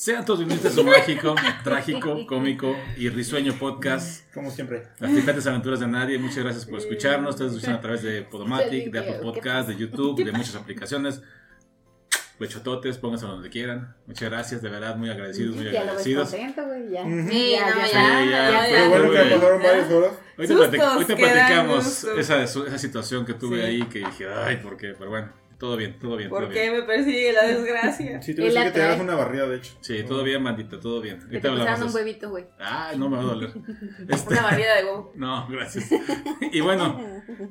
Sean todos bienvenidos a su mágico, trágico, cómico y risueño podcast. Como siempre. Las flipantes aventuras de nadie. Muchas gracias por escucharnos. Ustedes escuchan a través de Podomatic, de Apple Podcast, de YouTube, de muchas aplicaciones. Bechototes, pónganse donde quieran. Muchas gracias, de verdad, muy agradecidos, muy Ya lo agradecidos. contento, güey, ya. Sí, Ya, ya, Sí, pero bueno, que pasaron varias horas. Platic- que dan platicamos esa, esa situación que tuve Sí. ahí que dije, ay, ¿por qué? Pero bueno, todo bien, todo bien. todo ¿Por bien. qué me persigue la desgracia? Sí, te voy a decir que te hagas una barrida, de hecho. Sí, todo bien, bandita, todo bien. Que te un huevito, güey. Ay, no me va a doler. Este, Una barrida de huevo. No, gracias. Y bueno,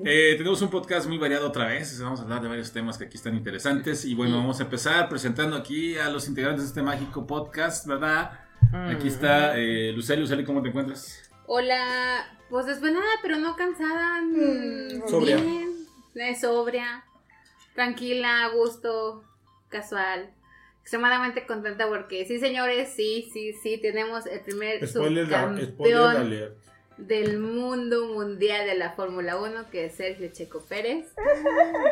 eh, tenemos un podcast muy variado otra vez. Vamos a hablar de varios temas que aquí están interesantes. Y bueno, vamos a empezar presentando aquí a los integrantes de este mágico podcast, ¿verdad? Aquí está eh, Luceli. Luceli, ¿cómo te encuentras? Hola, pues desvelada, pero no cansada. mm, Sobria. Bien, eh, sobria, tranquila, a gusto, casual. Extremadamente contenta porque sí, señores, sí, sí, sí, tenemos el primer Spoiler, subcampeón del mundo mundial de la Fórmula 1, que es Sergio Checo Pérez.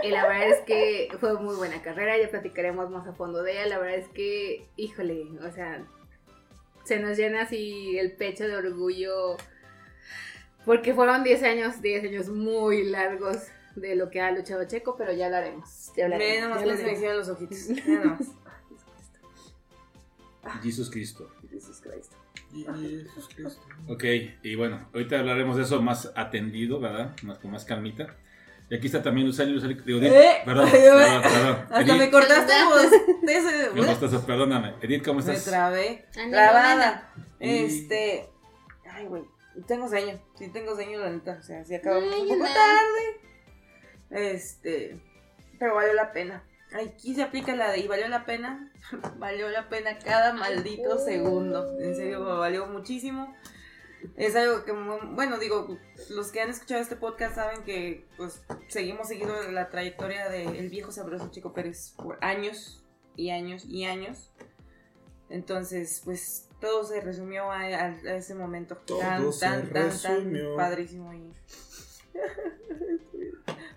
Y la verdad es que fue muy buena carrera, ya platicaremos más a fondo de ella. La verdad es que, híjole, o sea, se nos llena así el pecho de orgullo. Porque fueron 10 años, 10 años muy largos de lo que ha luchado Checo, pero ya lo haremos. Ya hablaremos, ya cómo se me hicieron los ojitos. Miren nomás. Jesús Cristo. Jesús Cristo. Jesús Cristo. Ok, y bueno, ahorita hablaremos de eso más atendido, ¿verdad? Más con más calmita. Y aquí está también Luceli. Luceli digo, Edith, Eh, perdón, perdón, perdón. Hasta Edith, me cortaste vos. ¿cómo estás? Perdóname. Edith, ¿cómo Me estás? trabé. Ah, Trabada. Y- Este. Ay, güey. Tengo sueño. Sí, tengo sueño, la neta. O sea, sí acabamos Ay, un poco no. tarde. Este. Pero valió la pena. Aquí se aplica la de y valió la pena. valió la pena cada maldito segundo. En serio, valió muchísimo. Es algo que, bueno, digo, los que han escuchado este podcast saben que pues seguimos siguiendo la trayectoria del viejo sabroso Chico Pérez por años y años y años. Entonces, pues todo se resumió a, a- a ese momento Todo tan, se tan, tan, resumió. tan padrísimo. Y...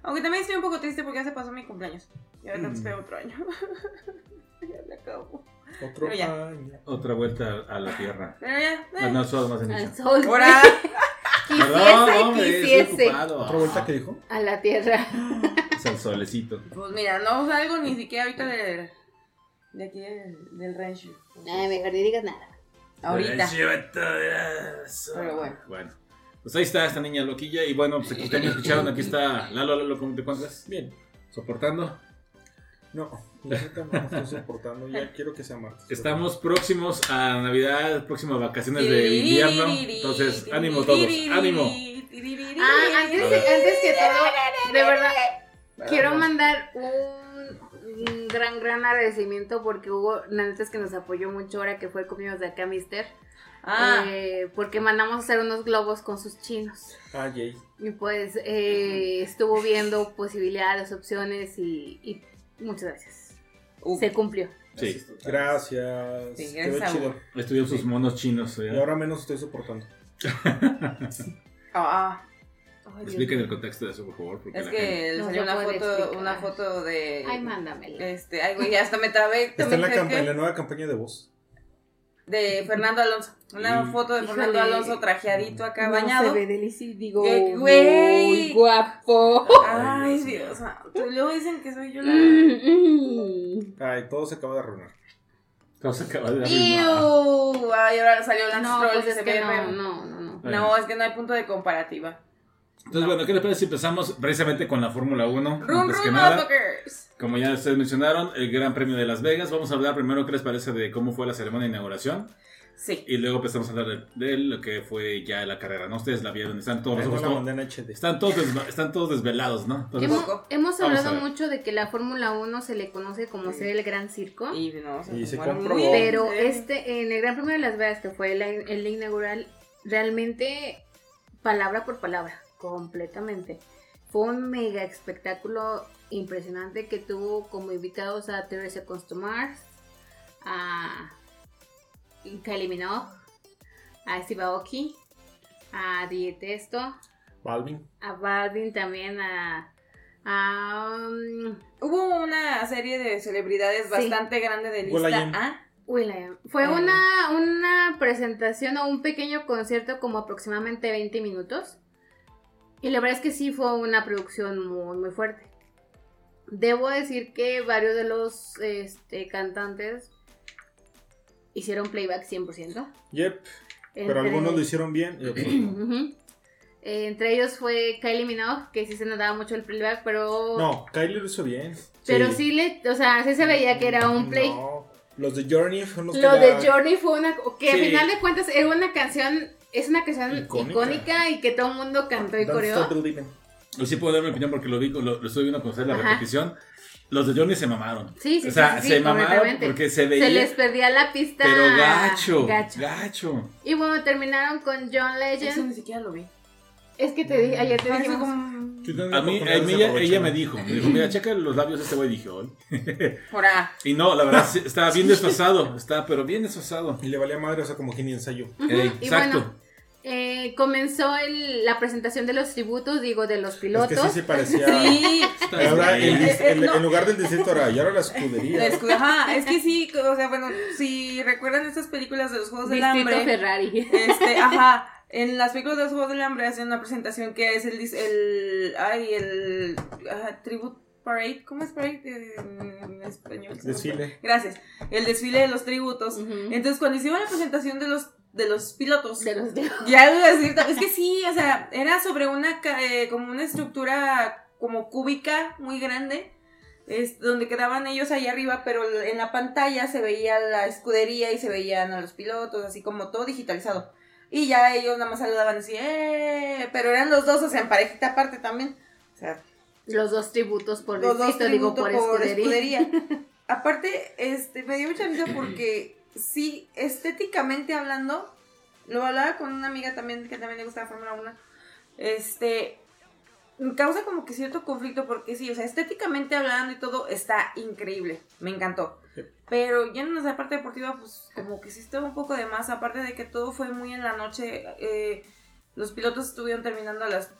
Aunque también estoy un poco triste porque ya se pasó mi cumpleaños. Y ahora Mm. esperar otro año. ya me acabo. Otro ya. año. Otra vuelta a la tierra. Pero ya. Ah, eh. no, solo más en Al sol. Ahora. Perdón, Quisiese, hombre, estoy quisiese. ¿Otra vuelta que dijo? A la tierra. Es el solecito. Pues mira, no salgo ni siquiera ahorita de, de aquí del, del rancho. Ay, mejor ni digas nada. Ahorita. Pero bueno. Bueno. Pues ahí está esta niña loquilla. Y bueno, pues aquí también escucharon. Aquí está Lalo, Lalo, ¿cómo te encuentras? Bien. Soportando. No, no estoy soportando. Ya quiero que sea martes. Estamos próximos a Navidad, próximas vacaciones de invierno. Entonces, ánimo todos, ánimo. Ah, antes, antes que todo, de verdad, quiero mandar un, gran, gran agradecimiento porque hubo, la neta es que nos apoyó mucho ahora que fue cumpleaños de acá, Mister. Ah, eh, porque mandamos a hacer unos globos con sus chinos. Ah, yay. Y pues eh, estuvo viendo posibilidades, opciones y, y muchas gracias. uh, Se cumplió. Sí, Gracias. Sí, gracias chido. estuvieron sus monos chinos. ¿eh? Y ahora menos estoy soportando. ah. Expliquen el contexto de eso, por favor. porque Es que gente- le No salió una foto, explicar. una foto de. Ay, mándamela. Este, ay, güey, hasta me trabé. Está en la nueva campaña de voz. De Fernando Alonso. Una Y- foto de Fernando Híjole. Alonso trajeadito acá, No, bañado. Se ve delicioso. Digo, ¿Qué, güey? muy guapo. Ay, Dios santo. Luego dicen que soy yo la. Mm, mm. Ay, todo se acaba de arruinar. Todo se acaba de ¡Iu! Ay, ahora salió Lance No, pues es se que ve no, no, no, no. No, es que no hay punto de comparativa. Entonces, bueno, ¿qué les parece si empezamos precisamente con la Fórmula 1? Run, Antes que run, nada, como ya ustedes mencionaron, el Gran Premio de Las Vegas. Vamos a hablar primero qué les parece de cómo fue la ceremonia de inauguración. Sí. Y luego empezamos a hablar de, de lo que fue ya la carrera, ¿no? Ustedes la vieron, están todos, los ojos todo- están todos, están todos desvelados, ¿no? Entonces, Hemos, poco. hemos hablado mucho de que la Fórmula 1 se le conoce como ser el gran circo. Y, no, Y se comprobó. Pero sí. este, en el Gran Premio de Las Vegas, que fue el, el inaugural, realmente, palabra por palabra, completamente. Fue un mega espectáculo impresionante que tuvo como invitados a Teresa Constomars, a Kylie Minogue, a Steve Aoki, a Dietesto, Balvin. a Balvin también, a... a um, Hubo una serie de celebridades Sí. bastante grande de lista. Will.i.am. Fue Eh. una, una presentación o un pequeño concierto como aproximadamente 20 minutos. Y la verdad es que sí fue una producción muy, muy fuerte. Debo decir que varios de los este, cantantes hicieron playback 100%. Yep, pero algunos lo hicieron bien y otros no. Entre ellos fue Kylie Minogue, que sí se notaba mucho el playback, pero... No, Kylie lo hizo bien. Pero sí le, o sea, sí se veía que era un play. No, los de Journey fueron los que de la- Journey fue una que Sí. a final de cuentas era una canción, es una canción Icónica. icónica, y que todo el mundo cantó y coreó. Yo sí puedo dar mi opinión porque lo vi, lo, lo estoy viendo con ustedes la Ajá. repetición. Los de Johnny se mamaron. Sí, sí, o sea, sí, sí, se sí, mamaron porque se veía. Se les perdía la pista. pero gacho, gacho. gacho. Y bueno, terminaron con John Eso Legend. ni siquiera lo vi. Es que te dije, ayer te tengo A mí, a mí ella, ella me dijo, me dijo, mira, checa los labios de este güey. Dije, hoy. Ahora, Y no, la verdad, estaba bien desfasado. Estaba, pero bien desfasado. Y le valía madre, o sea, como que ni ensayo. Exacto. bueno, eh, comenzó el- la presentación de los tributos, digo, de los Es pilotos. que sí se parecía. sí. Ahora, bien. el, dis- el- No. en lugar del distrito era, y ahora la escudería. La escu- Ajá, es que sí, o sea, bueno, si recuerdan estas películas de los Juegos del Distrito Hambre, Ferrari. este, ajá, en las películas de los Juegos del Hambre hacen una presentación que es el, el, ay, el, Tribute Parade, ¿cómo es parade en español? Desfile. Gracias, el desfile de los tributos. Entonces, cuando hicieron la presentación de los, de los pilotos, De los ya iba a decir, es que sí, o sea, era sobre una, ca- eh, como una estructura como cúbica muy grande, es donde quedaban ellos ahí arriba, pero en la pantalla se veía la escudería y se veían a los pilotos, así como todo digitalizado. Y ya ellos nada más saludaban así, ¡eh! Pero eran los dos, o sea, en parejita aparte también. O sea, Los dos tributos por los dos digo, por, escudería. escudería. Aparte, este, me dio mucha risa porque sí, estéticamente hablando, lo hablaba con una amiga también que también le gusta la Fórmula 1. Este me causa como que cierto conflicto porque sí, o sea, estéticamente hablando y todo está increíble, me encantó. Sí. Pero ya en la parte deportiva, pues como que sí estaba un poco de más, aparte de que todo fue muy en la noche, eh, los pilotos estuvieron terminando a las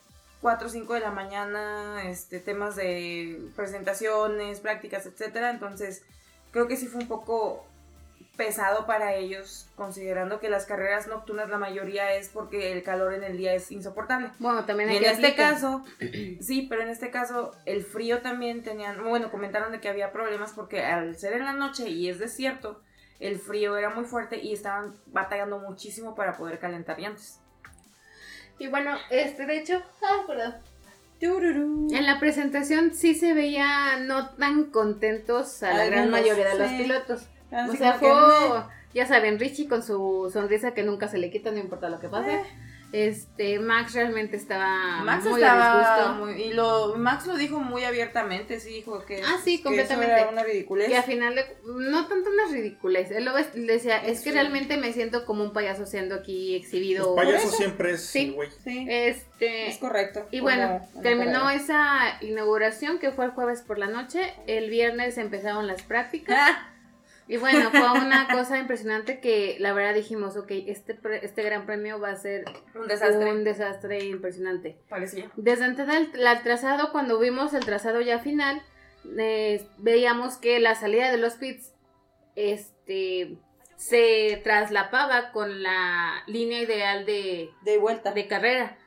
4 o 5 de la mañana, este, temas de presentaciones, prácticas, etcétera, entonces creo que sí fue un poco pesado para ellos, considerando que las carreras nocturnas la mayoría es porque el calor en el día es insoportable. Bueno, también Y hay en que este aplicar. caso, sí, pero en este caso el frío también tenían, bueno, comentaron de que había problemas porque al ser en la noche y es desierto, el frío era muy fuerte y estaban batallando muchísimo para poder calentar llantas. Y bueno, este, de hecho, ah, perdón. En la presentación sí se veía no tan contentos a la gran Algunos, mayoría de los sí. pilotos. Así o sea, que, fue, ya saben, Richie con su sonrisa que nunca se le quita, no importa lo que pase. Este, Max realmente estaba Max muy estaba disgusto. muy, y lo Max lo dijo muy abiertamente, sí dijo que Ah, sí, que completamente. eso era una ridiculez. Y al final, de, no tanto unas ridículas. Él lo decía, es que Sí. realmente me siento como un payaso siendo aquí exhibido. Payasos eso. siempre es, Sí. güey. Sí, Este, es correcto. Y bueno, una terminó esa inauguración que fue el jueves por la noche. El viernes empezaron las prácticas. Ah, Y bueno, fue una cosa impresionante que la verdad dijimos, ok, este, este gran premio va a ser un desastre. un desastre impresionante. Parecía. Desde antes del la- trazado, cuando vimos el trazado ya final, eh, veíamos que la salida de los pits este, se traslapaba con la línea ideal de, De vuelta. de carrera.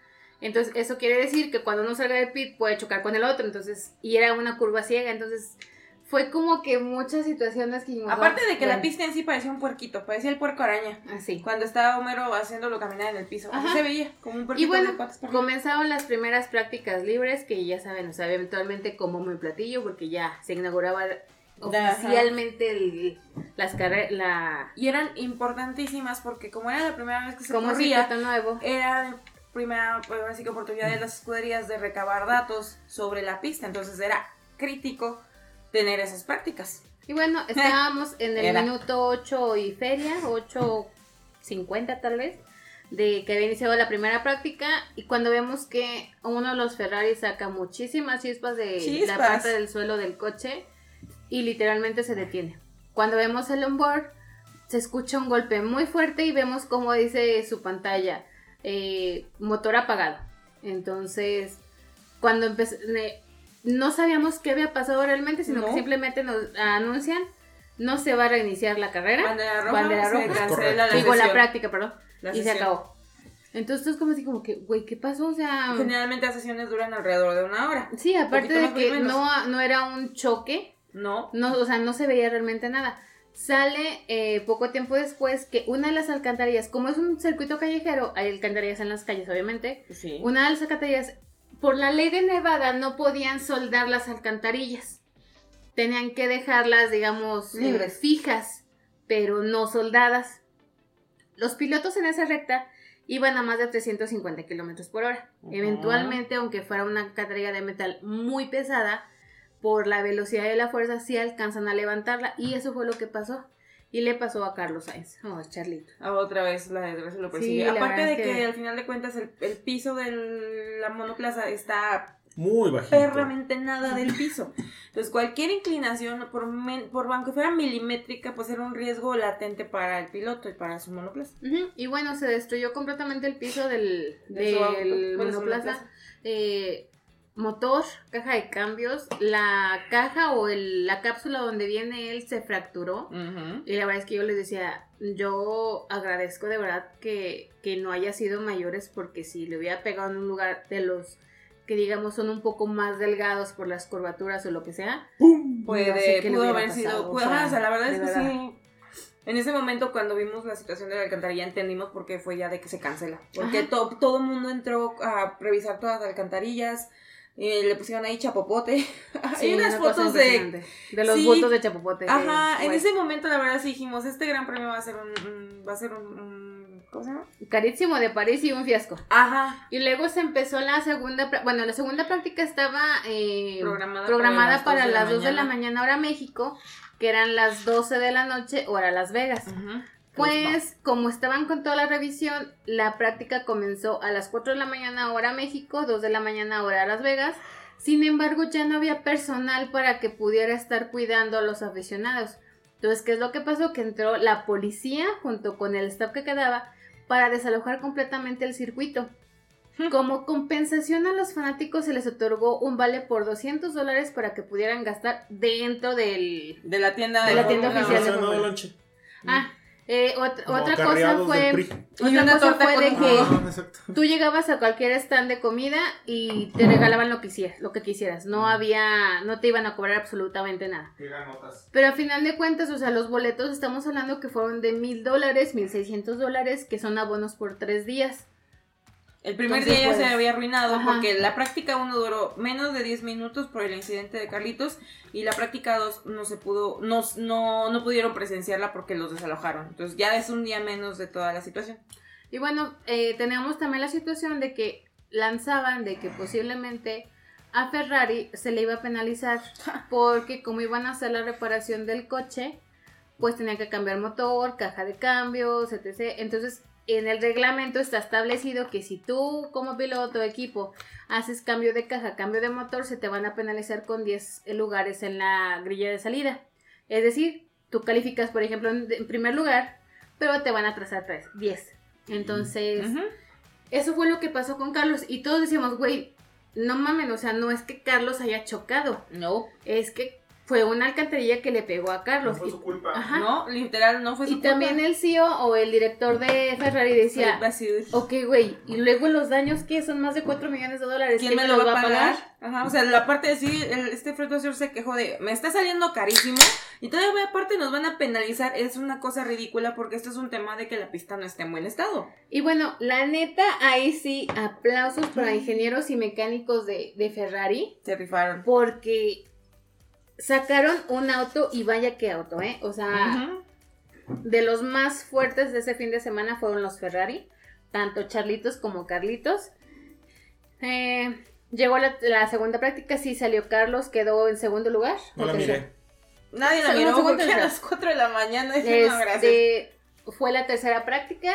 Entonces, eso quiere decir que cuando uno salga del pit puede chocar con el otro. Entonces, y era una curva ciega. Entonces, fue como que muchas situaciones que Aparte "Oh, de que la bueno, pista en sí parecía un puerquito, parecía el puerco araña. Así. Cuando estaba Homero haciéndolo caminar en el piso. Así se veía, como un puerquito Y bueno, de patas comenzaron las primeras prácticas libres, que ya saben, o sea, eventualmente como muy platillo, porque ya se inauguraba oficialmente el- las carreras, la Y eran importantísimas porque como era la primera vez que se como corría, nuevo. era la primera pues, ahora sí que oportunidad de las escuderías de recabar datos sobre la pista. Entonces era crítico tener esas prácticas. Y bueno, estábamos en el Era. minuto 8 y feria, 8.50 tal vez, de que había iniciado la primera práctica y cuando vemos que uno de los Ferrari saca muchísimas chispas de Chispas. la parte del suelo del coche y literalmente se detiene. Cuando vemos el onboard, se escucha un golpe muy fuerte y vemos como dice su pantalla, eh, motor apagado. Entonces, cuando empezó, no sabíamos qué había pasado realmente, sino que simplemente nos anuncian no se va a reiniciar la carrera. Bandera roja, Bandera se roja. cancela la Digo, la práctica, perdón. La y se acabó. Entonces es como así como que, güey, ¿qué pasó? O sea... Generalmente las sesiones duran alrededor de una hora. Sí, aparte de que no, no era un choque, No. no, o sea, no se veía realmente nada. Sale eh, poco tiempo después que una de las alcantarillas, como es un circuito callejero, hay alcantarillas en las calles, obviamente. Sí. Una de las alcantarillas, por la ley de Nevada, no podían soldar las alcantarillas. Tenían que dejarlas, digamos, eh, Libres. fijas, pero no soldadas. Los pilotos en esa recta iban a más de 350 kilómetros por hora. Eventualmente, aunque fuera una alcantarilla de metal muy pesada, por la velocidad y la fuerza sí alcanzan a levantarla. Y eso fue lo que pasó. Y le pasó a Carlos Sainz, oh, Charlito. Ah, Otra vez la desgracia lo persigue. Sí, Aparte de que... que- al final de cuentas el, el piso de la monoplaza está Muy bajito. perramente nada del piso. Entonces cualquier inclinación, por, men- por aunque fuera milimétrica, pues era un riesgo latente para el piloto y para su monoplaza. Y bueno, se destruyó completamente el piso del, De del monoplaza. monoplaza. Eh, motor, caja de cambios, la caja o el- la cápsula donde viene él se fracturó. Y la verdad es que yo les decía, yo agradezco de verdad que, que no haya sido mayores porque si le hubiera pegado en un lugar de los que digamos son un poco más delgados por las curvaturas o lo que sea, ¡Pum! No sé Puede, pudo haber sido. o sea, ajá, o sea, la verdad es que verdad. sí. En ese momento, cuando vimos la situación de la alcantarilla, entendimos por qué fue ya de que se cancela. Porque to- todo el mundo entró a revisar todas las alcantarillas. Y le pusieron ahí chapopote. Hay Sí, unas una cosa fotos de. De los Sí. bultos de chapopote. que, Ajá, en ese momento la verdad sí dijimos, este gran premio va a ser un, va a ser un, un- ¿cómo se llama? Carísimo de París y un fiasco. Ajá, Y luego se empezó la segunda, bueno, la segunda práctica estaba eh, Programada programada para las las 2 dos de de la mañana hora México, que eran las 12 de la noche hora Las Vegas. Pues como estaban con toda la revisión, la práctica comenzó a las 4 de la mañana hora México, 2 de la mañana hora Las Vegas. Sin embargo, ya no había personal para que pudiera estar cuidando a los aficionados. Entonces, ¿qué es lo que pasó? Que entró la policía junto con el staff que quedaba para desalojar completamente el circuito. Como compensación a los fanáticos se les otorgó un vale por 200 dólares para que pudieran gastar dentro del... de la tienda De la tienda oficial de. Ah, eh, ot- Como otra cosa fue... Otra una cosa fue de que Ah, tú llegabas a cualquier stand de comida y te regalaban lo que hicieras, lo que quisieras. No había, no te iban a cobrar absolutamente nada. Pero a final de cuentas, o sea, los boletos estamos hablando que fueron de mil dólares, mil seiscientos dólares, que son abonos por tres días. El primer Entonces, día ya pues, se había arruinado ajá. porque la práctica 1 duró menos de 10 minutos por el incidente de Carlitos y la práctica 2 no se pudo, no, no, no pudieron presenciarla porque los desalojaron. Entonces ya es un día menos de toda la situación. Y bueno, eh, teníamos también la situación de que lanzaban de que posiblemente a Ferrari se le iba a penalizar porque como iban a hacer la reparación del coche, pues tenían que cambiar motor, caja de cambios, etc. Entonces, en el reglamento está establecido que si tú como piloto o equipo haces cambio de caja, cambio de motor, se te van a penalizar con 10 lugares en la grilla de salida. Es decir, tú calificas, por ejemplo, en, primer lugar, pero te van a atrasar tres, 10. Entonces, eso fue lo que pasó con Carlos. Y todos decíamos, güey, no mamen, o sea, no es que Carlos haya chocado, No, es que fue una alcantarilla que le pegó a Carlos. No fue su culpa. Ajá. no, literal, no fue su y también el CEO o el director de Ferrari decía, ok, güey, y luego los daños que son más de 4 millones de dólares, ¿quién me los lo va a pagar? Ajá, o sea, la parte de sí, el, este Fred Vasseur se quejó de, me está saliendo carísimo y todavía aparte nos van a penalizar, es una cosa ridícula porque esto es un tema de que la pista no está en buen estado. Y bueno, la neta, ahí sí, aplausos para ingenieros y mecánicos de, de Ferrari. Se rifaron. Porque sacaron un auto y vaya que auto, ¿eh? O sea, de los más fuertes de ese fin de semana fueron los Ferrari, tanto Charlitos como Carlitos. Eh, llegó la, la segunda práctica, sí salió Carlos, quedó en segundo lugar. No la miré. Nadie la miró a las 4 de la mañana dije, no, gracias. Este, fue la tercera práctica.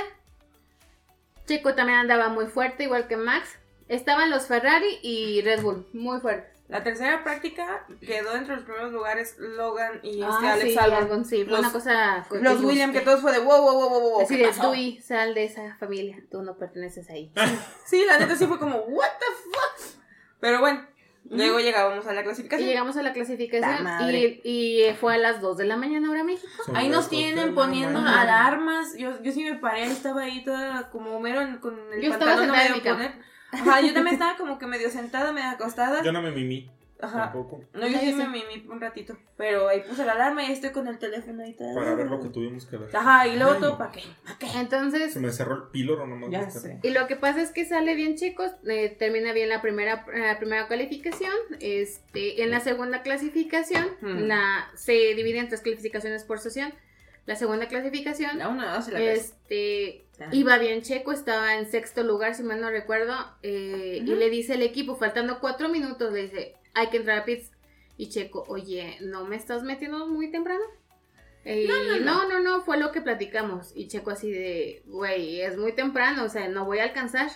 Checo también andaba muy fuerte, igual que Max. Estaban los Ferrari y Red Bull, muy fuertes. La tercera práctica quedó entre los primeros lugares Logan y este Ah, Alex sí, Albon. Sí, fue Los- una cosa... que- Los que- Williams, que todos fue de wow, wow, wow, wow, wow. Así ¿qué de? Dewey, sal de esa familia, tú no perteneces ahí. Sí, la neta sí fue como, what the fuck. Pero bueno, Luego llegábamos a la Y clasificación. llegamos a la clasificación y, y fue a las 2 de la mañana hora México. Son Ahí nos tienen poniendo mañana. alarmas. Yo, yo sí me paré, estaba ahí toda como mero en- con el Yo estaba pantalón no me a poner. Ajá, yo también estaba como que medio sentada, medio acostada. Yo no me mimí. Ajá. Tampoco. No, yo sí sí. me mimí un ratito. Pero ahí puse la alarma y ahí estoy con el teléfono ahí. tal. Para ver lo que tuvimos que ver. Ajá, y luego Ay, todo, ¿para qué? ¿Para qué? Entonces, Se me cerró el píloro nomás. Ya estar- sé. y lo que pasa es que sale bien chicos, eh, termina bien la primera, la primera calificación, este, en la segunda clasificación, Hmm. la, se divide en tres clasificaciones por sesión, la segunda clasificación, La una, dos y la tres. este, Ah. iba bien checo, estaba en sexto lugar, si mal no recuerdo, eh, y le dice el equipo, faltando cuatro minutos, le dice, hay que entrar a pits, y Checo, oye, ¿no me estás metiendo muy temprano? Eh, no, no, no, fue lo que platicamos. Y Checo así de, güey, es muy temprano, o sea, no voy a alcanzar.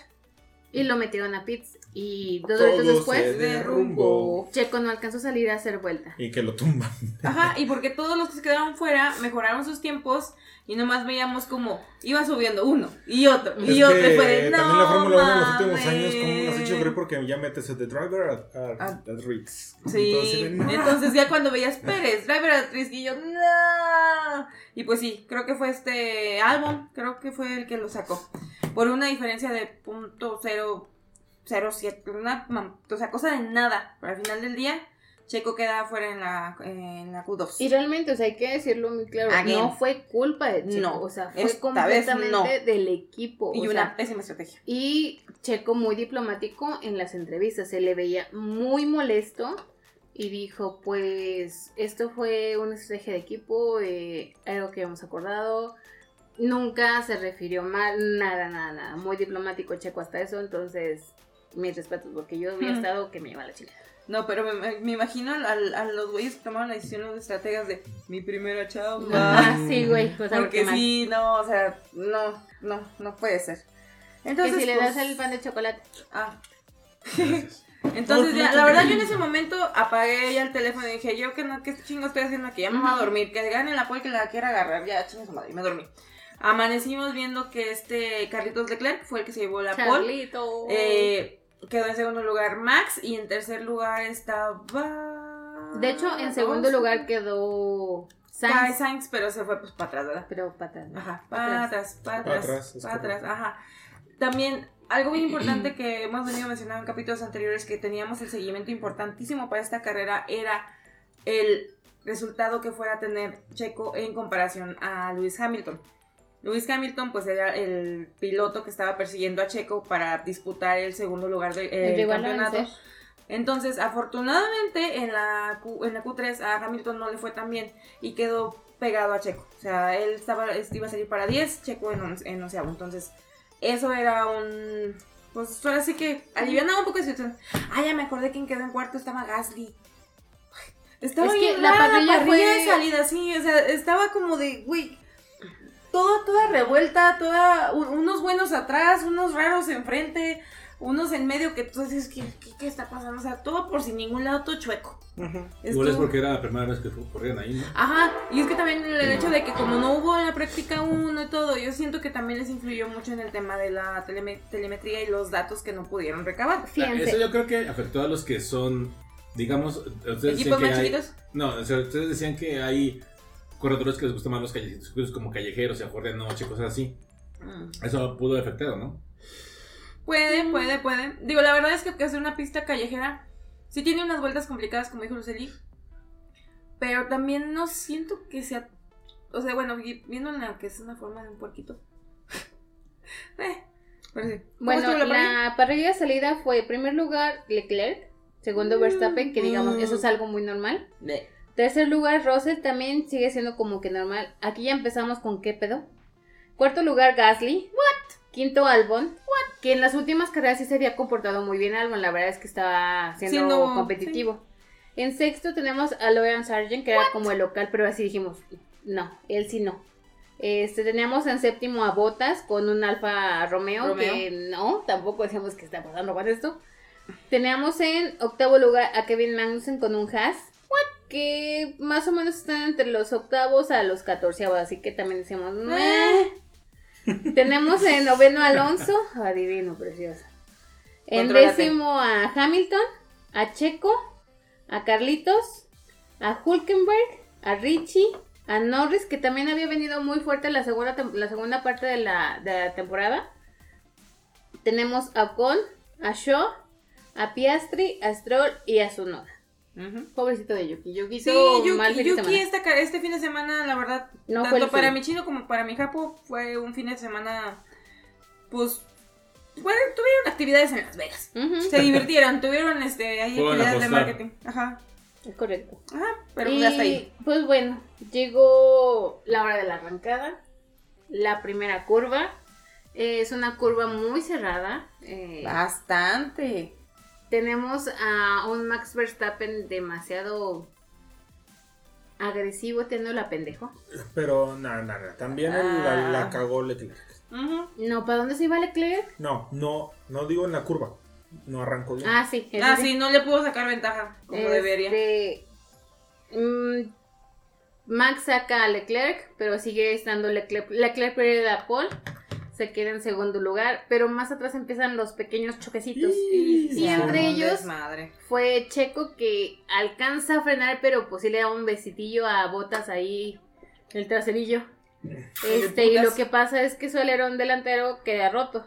Y lo metieron a pits. Y dos Todo minutos se después, derrumbó. Checo no alcanzó a salir a hacer vuelta. Y que lo tumban. Ajá, y porque todos los que se quedaron fuera mejoraron sus tiempos y nomás veíamos como iba subiendo uno y otro Es y otro. y que fue de, no también la Fórmula 1 en los últimos mames". años, como nos ha hecho ver porque ya metes el de driver a, a, Ah. a Riggs. Sí, Entonces, de, "No". entonces ya cuando veías Pérez, driver actriz, y yo, no. Y pues sí, creo que fue este álbum, creo que fue el que lo sacó. Por una diferencia de punto cero, cero siete, una, mam- o sea, cosa de nada. Pero al final del día, Checo queda fuera en la, en la Q2. Y realmente, o sea, hay que decirlo muy claro, Again. no fue culpa de Checo, No, o sea, fue completamente no. del equipo. Y o una sea, pésima estrategia. Y Checo muy diplomático en las entrevistas, se le veía muy molesto y dijo, pues esto fue una estrategia de equipo, eh, algo que habíamos acordado, nunca se refirió mal, nada, nada, nada, muy diplomático Checo hasta eso, entonces mis respetos porque yo había Ujú. estado que me iba a la chingada. No, pero me, me imagino a, a los güeyes que tomaron la decisión, los estrategas de mi primera chamba. Ah, sí, güey, sea, Porque mal. sí, no, o sea, no, no, no puede ser. Entonces, que si le pues, das el pan de chocolate. Ah. Entonces, ya, la verdad, yo en ese momento apagué ya el teléfono y dije, yo que no, qué chingo estoy haciendo aquí, ya me voy a dormir, que gane la pole que la quiera agarrar, ya chingo su madre, y me dormí. Amanecimos viendo que este Carlitos Leclerc fue el que se llevó la pole. Charlito. Eh, quedó en segundo lugar Max y en tercer lugar estaba. de hecho, en segundo lugar quedó Sainz, Sainz, pero se fue pues para atrás, ¿verdad? pero. Ajá, para atrás. atrás, para Pa' atrás, atrás, es para atrás, ajá. También, algo muy importante que hemos venido mencionando en capítulos anteriores, que teníamos el seguimiento importantísimo para esta carrera, era el resultado que fuera a tener Checo en comparación a Lewis Hamilton. Lewis Hamilton, pues era el piloto que estaba persiguiendo a Checo para disputar el segundo lugar del El rival a campeonato. Entonces, afortunadamente, en la, Q, en la Q3 a Hamilton no le fue tan bien y quedó pegado a Checo. O sea, él estaba, iba a salir para 10, Checo en, en onceavo. Entonces, eso era un... Pues ahora sí que alivianaba un poco de situación. Ah, ya me acordé quién quedó en cuarto, estaba Gasly. Estaba Es que bien la rara parrilla de salida, sí, o sea, estaba como de, güey, toda, toda revuelta, toda, un- unos buenos atrás, unos raros enfrente, unos en medio que tú dices, ¿qué, qué, qué está pasando? O sea, todo por sin ningún lado, todo chueco. Ujú. Igual es porque era la primera vez que corrían ahí, ¿no? Ajá, y es que también el hecho de que como no hubo la práctica 1 y todo, yo siento que también les influyó mucho en el tema de la teleme- telemetría y los datos que no pudieron recabar. Fíjense. Eso yo creo que afectó a los que son, digamos, ustedes decían ¿Equipos que más hay- chiquitos? No, o sea, ustedes decían que hay corredores que les gustan más los callejeros, como callejeros, se de noche, cosas así. Mm. Eso pudo afectar, ¿no? Puede, puede, puede. Digo, la verdad es que hacer una pista callejera sí tiene unas vueltas complicadas, como dijo Luceli. Pero también no siento que sea. O sea, bueno, vi- viendo la que es una forma de un puerquito. eh, pero sí. ¿Cómo Bueno, la, la parrilla? de salida fue primer lugar Leclerc, segundo Verstappen, que digamos, Mm. eso es algo muy normal. De- Tercer lugar Russell también sigue siendo como que normal. Aquí ya empezamos con qué pedo. Cuarto lugar Gasly. What? Quinto Albon. What? Que en las últimas carreras sí se había comportado muy bien Albon. La verdad es que estaba siendo, competitivo. En sexto tenemos a Logan Sargent, que era como el local, pero así dijimos, no, él sí no. Este, teníamos en séptimo a Botas con un Alfa Romeo, Romeo. que no, tampoco decíamos que está pasando con esto. Teníamos en octavo lugar a Kevin Magnussen con un Haas, que más o menos están entre los octavos a los catorceavos, así que también decíamos, "Meh". Tenemos en noveno a Alonso, adivino, precioso. En décimo a Hamilton, a Checo, a Carlitos, a Hulkenberg, a Richie, a Norris, que también había venido muy fuerte la segunda, la segunda parte de la, de la temporada. Tenemos a Ocon, a Shaw, a Piastri, a Stroll y a Pobrecito de Yuki. Yuki Sí, hizo mal Yuki, de Yuki semana. este fin de semana, la verdad, No tanto para fin. mi chino como para mi japo, fue un fin de semana, pues, bueno, tuvieron actividades en Las Vegas. Se divirtieron, tuvieron este, ahí actividades de marketing. Ajá, es correcto. ajá, pero y, pues hasta ahí. Pues bueno, llegó la hora de la arrancada, la primera curva. Eh, es una curva muy cerrada. eh, Bastante. Tenemos a un Max Verstappen demasiado agresivo, teniendo la pendejo. Pero nada, nada. También el- la, la cagó Leclerc. Ujú. No, ¿para dónde se iba Leclerc? No, no, no digo en la curva. No arrancó bien. Ah, sí. Ah, sí, no le pudo sacar ventaja como Este, debería. mm, Max saca a Leclerc, pero sigue estando Leclerc. Leclerc pierde la pole, se queda en segundo lugar, pero más atrás empiezan los pequeños choquecitos. Y- Y entre ellos desmadre. fue Checo que alcanza a frenar, pero pues sí le da un besitillo a Botas ahí, el traserillo. Este, y lo que pasa es que su alerón delantero queda roto.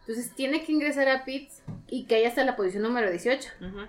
Entonces tiene que ingresar a pits y cae hasta la posición número 18. Ujú.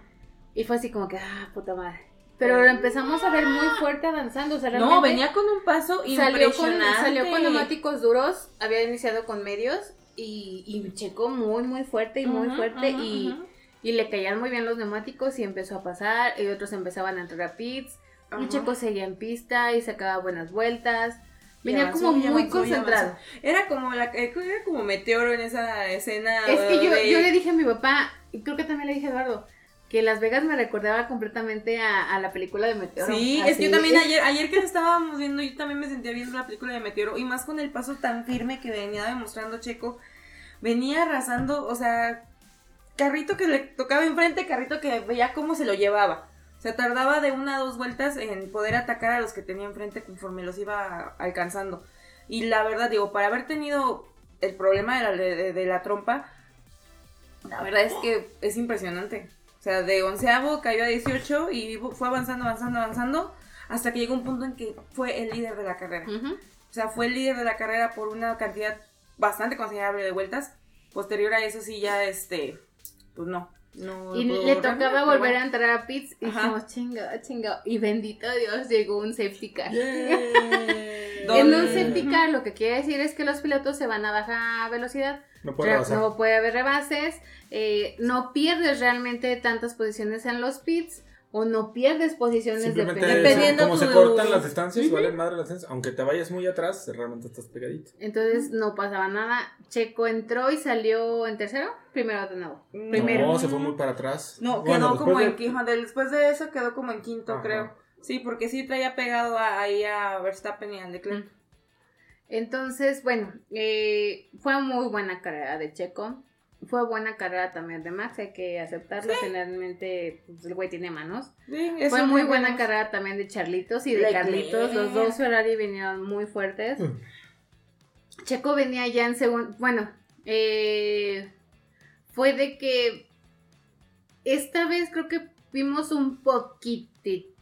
Y fue así como que, ah, puta madre. Pero lo empezamos a ver muy fuerte avanzando. O sea, No, venía con un paso salió con, salió con neumáticos duros, había iniciado con medios y, y checó muy, muy fuerte y muy Ujú, fuerte. ujú, y, ujú. y le caían muy bien los neumáticos y empezó a pasar. Y otros empezaban a entrar a pits. Y. Checo seguía en pista y sacaba buenas vueltas. Venía avanzó, como muy avanzó, concentrado. Era como la, eh, era como meteoro en esa escena. Es que yo, de- yo le dije a mi papá, y creo que también le dije a Eduardo, que Las Vegas me recordaba completamente a, a la película de Meteoro. Sí, Así. es que yo también ayer, ayer que estábamos viendo, yo también me sentía viendo la película de Meteoro, y más con el paso tan firme que venía demostrando Checo, venía arrasando, o sea, carrito que le tocaba enfrente, carrito que veía cómo se lo llevaba. O sea, tardaba de una a dos vueltas en poder atacar a los que tenía enfrente conforme los iba alcanzando. Y la verdad, digo, para haber tenido el problema de la, de, de la trompa, la verdad es que es impresionante. O sea, de onceavo cayó a 18 y fue avanzando, avanzando, avanzando, hasta que llegó un punto en que fue el líder de la carrera. O sea, fue el líder de la carrera por una cantidad bastante considerable de vueltas. Posterior a eso sí ya, este, pues no. No Y le tocaba volver bueno. a entrar a pits y Ajá. dijimos, chinga, chinga. Y bendito Dios, llegó un safety car. En un safety car lo que quiere decir es que los pilotos se van a baja velocidad. No puede no puede haber rebases, eh, no pierdes realmente tantas posiciones en los pits o no pierdes posiciones Simplemente dependiendo. Dependiendo como se cortan las distancias, Ujú. valen madre las distancias. Aunque te vayas muy atrás, realmente estás pegadito. Entonces no pasaba nada. Checo entró y salió en tercero, primero de nuevo. Primero. No, se fue muy para atrás. No, Bueno, quedó como después en de- quinto. Después de eso quedó como en quinto, Ajá. creo. Sí, porque sí traía pegado a- ahí a Verstappen y a Leclerc. Entonces, bueno, eh, fue muy buena carrera de Checo. Fue buena carrera también de Max, hay que aceptarlo. Finalmente, pues, el güey tiene manos. Sí, Fue muy buena carrera también de Charlitos y de Leclerc. Carlitos. Los dos Ferrari vinieron muy fuertes. Mm. Checo venía ya en segundo. Bueno, eh, fue de que esta vez creo que vimos un poquitito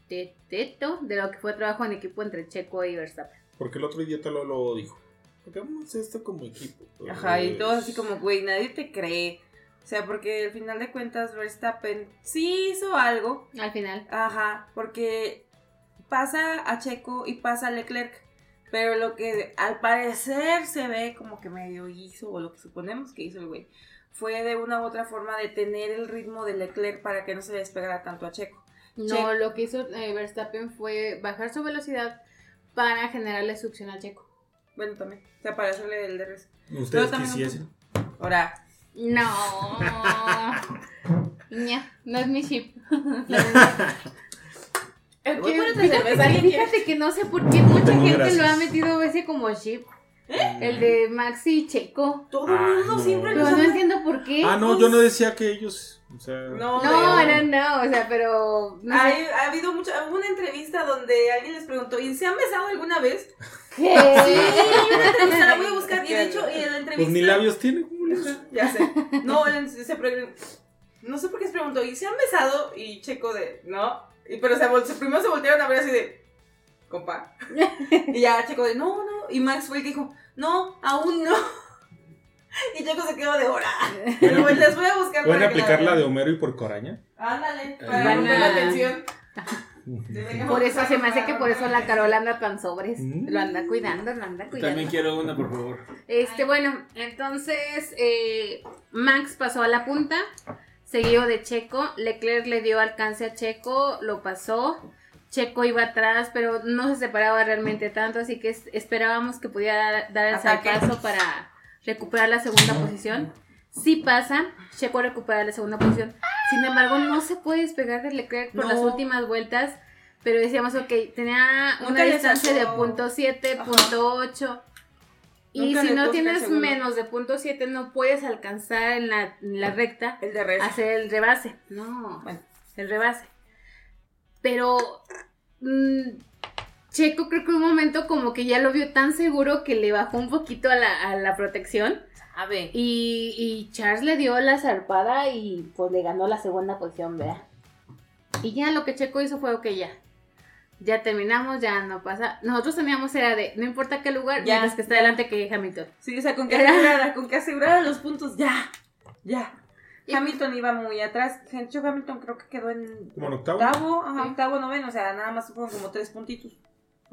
de lo que fue trabajo en equipo entre Checo y Verstappen. Porque el otro idiota lo, lo dijo. Hagamos esto como equipo. Ajá, y todos así como, güey, nadie te cree. O sea, porque al final de cuentas Verstappen sí hizo algo. Al final. Ajá, porque pasa a Checo y pasa a Leclerc. Pero lo que al parecer se ve como que medio hizo, o lo que suponemos que hizo el güey, fue de una u otra forma detener el ritmo de Leclerc para que no se despegara tanto a Checo. No, Che- lo que hizo eh, Verstappen fue bajar su velocidad para generarle succión al Checo. Bueno, también. O sea, para hacerle el DRS. Ustedes Pero quisiesen. Ahora, No. Ña, no es mi por otra fíjate, cerveza, que- ¿alguien fíjate que no sé por qué mucha gente gracias. lo ha metido ese como ship. El de Maxi y Checo. todo Ah, el mundo no. siempre Pero los no entiendo por qué. Ah, no, yo no decía que ellos. O sea, No, No, no, no, o sea, pero. No sé. Ha habido mucha, hubo una entrevista donde alguien les preguntó, ¿y se han besado alguna vez? ¿Qué? Sí, una entrevista, la voy a buscar. Y de hecho, y en la entrevista. pues ni labios tiene. ¿cómo? Ya sé. No, él se pre- no sé por qué se preguntó, ¿y se han besado? Y Checo de, no. Y, pero se, vol- primero se voltearon a ver así de, compa. y ya Checo de, no, no. Y Max fue y dijo, no, aún no. y Checo se quedó de hora. Pero pues les voy a buscar ¿Pueden aplicar la de. Homero y por Coraña? Ándale, Van para romper la tensión. Por eso se me hace que por eso la Carola anda tan sobres. Mm. Lo anda cuidando, lo anda cuidando. También quiero una, por favor. Este, bueno, entonces eh, Max pasó a la punta, seguido de Checo. Leclerc le dio alcance a Checo, lo pasó. Checo iba atrás, pero no se separaba realmente tanto, así que es- esperábamos que pudiera dar el Ataque. salpazo para recuperar la segunda posición. Sí pasa, Checo recupera la segunda posición. Sin embargo, no se puede despegar de Leclerc por No. las últimas vueltas. Pero decíamos, ok, tenía Nunca una distancia de punto .7, Ajá. punto .8. Y Nunca si no tienes menos de punto .7, no puedes alcanzar en la, en la recta El de hacer el rebase. No, Bueno. el rebase. Pero mm, Checo creo que un momento como que ya lo vio tan seguro que le bajó un poquito a la, a la protección. A ver. Y, y Charles le dio la zarpada y pues le ganó la segunda posición, ¿verdad? Y ya lo que Checo hizo fue, ok, ya. Ya terminamos, ya no pasa. Nosotros teníamos era de, no importa qué lugar, Ya, mientras que está ya. adelante que Hamilton. Sí, o sea, con que asegurara, con que asegurara los puntos, ya. Ya. Y- Hamilton iba muy atrás. Hecho, Hamilton creo que quedó en ¿Como en octavo? octavo, ajá, Sí. octavo, noveno, o sea, nada más fueron como tres puntitos.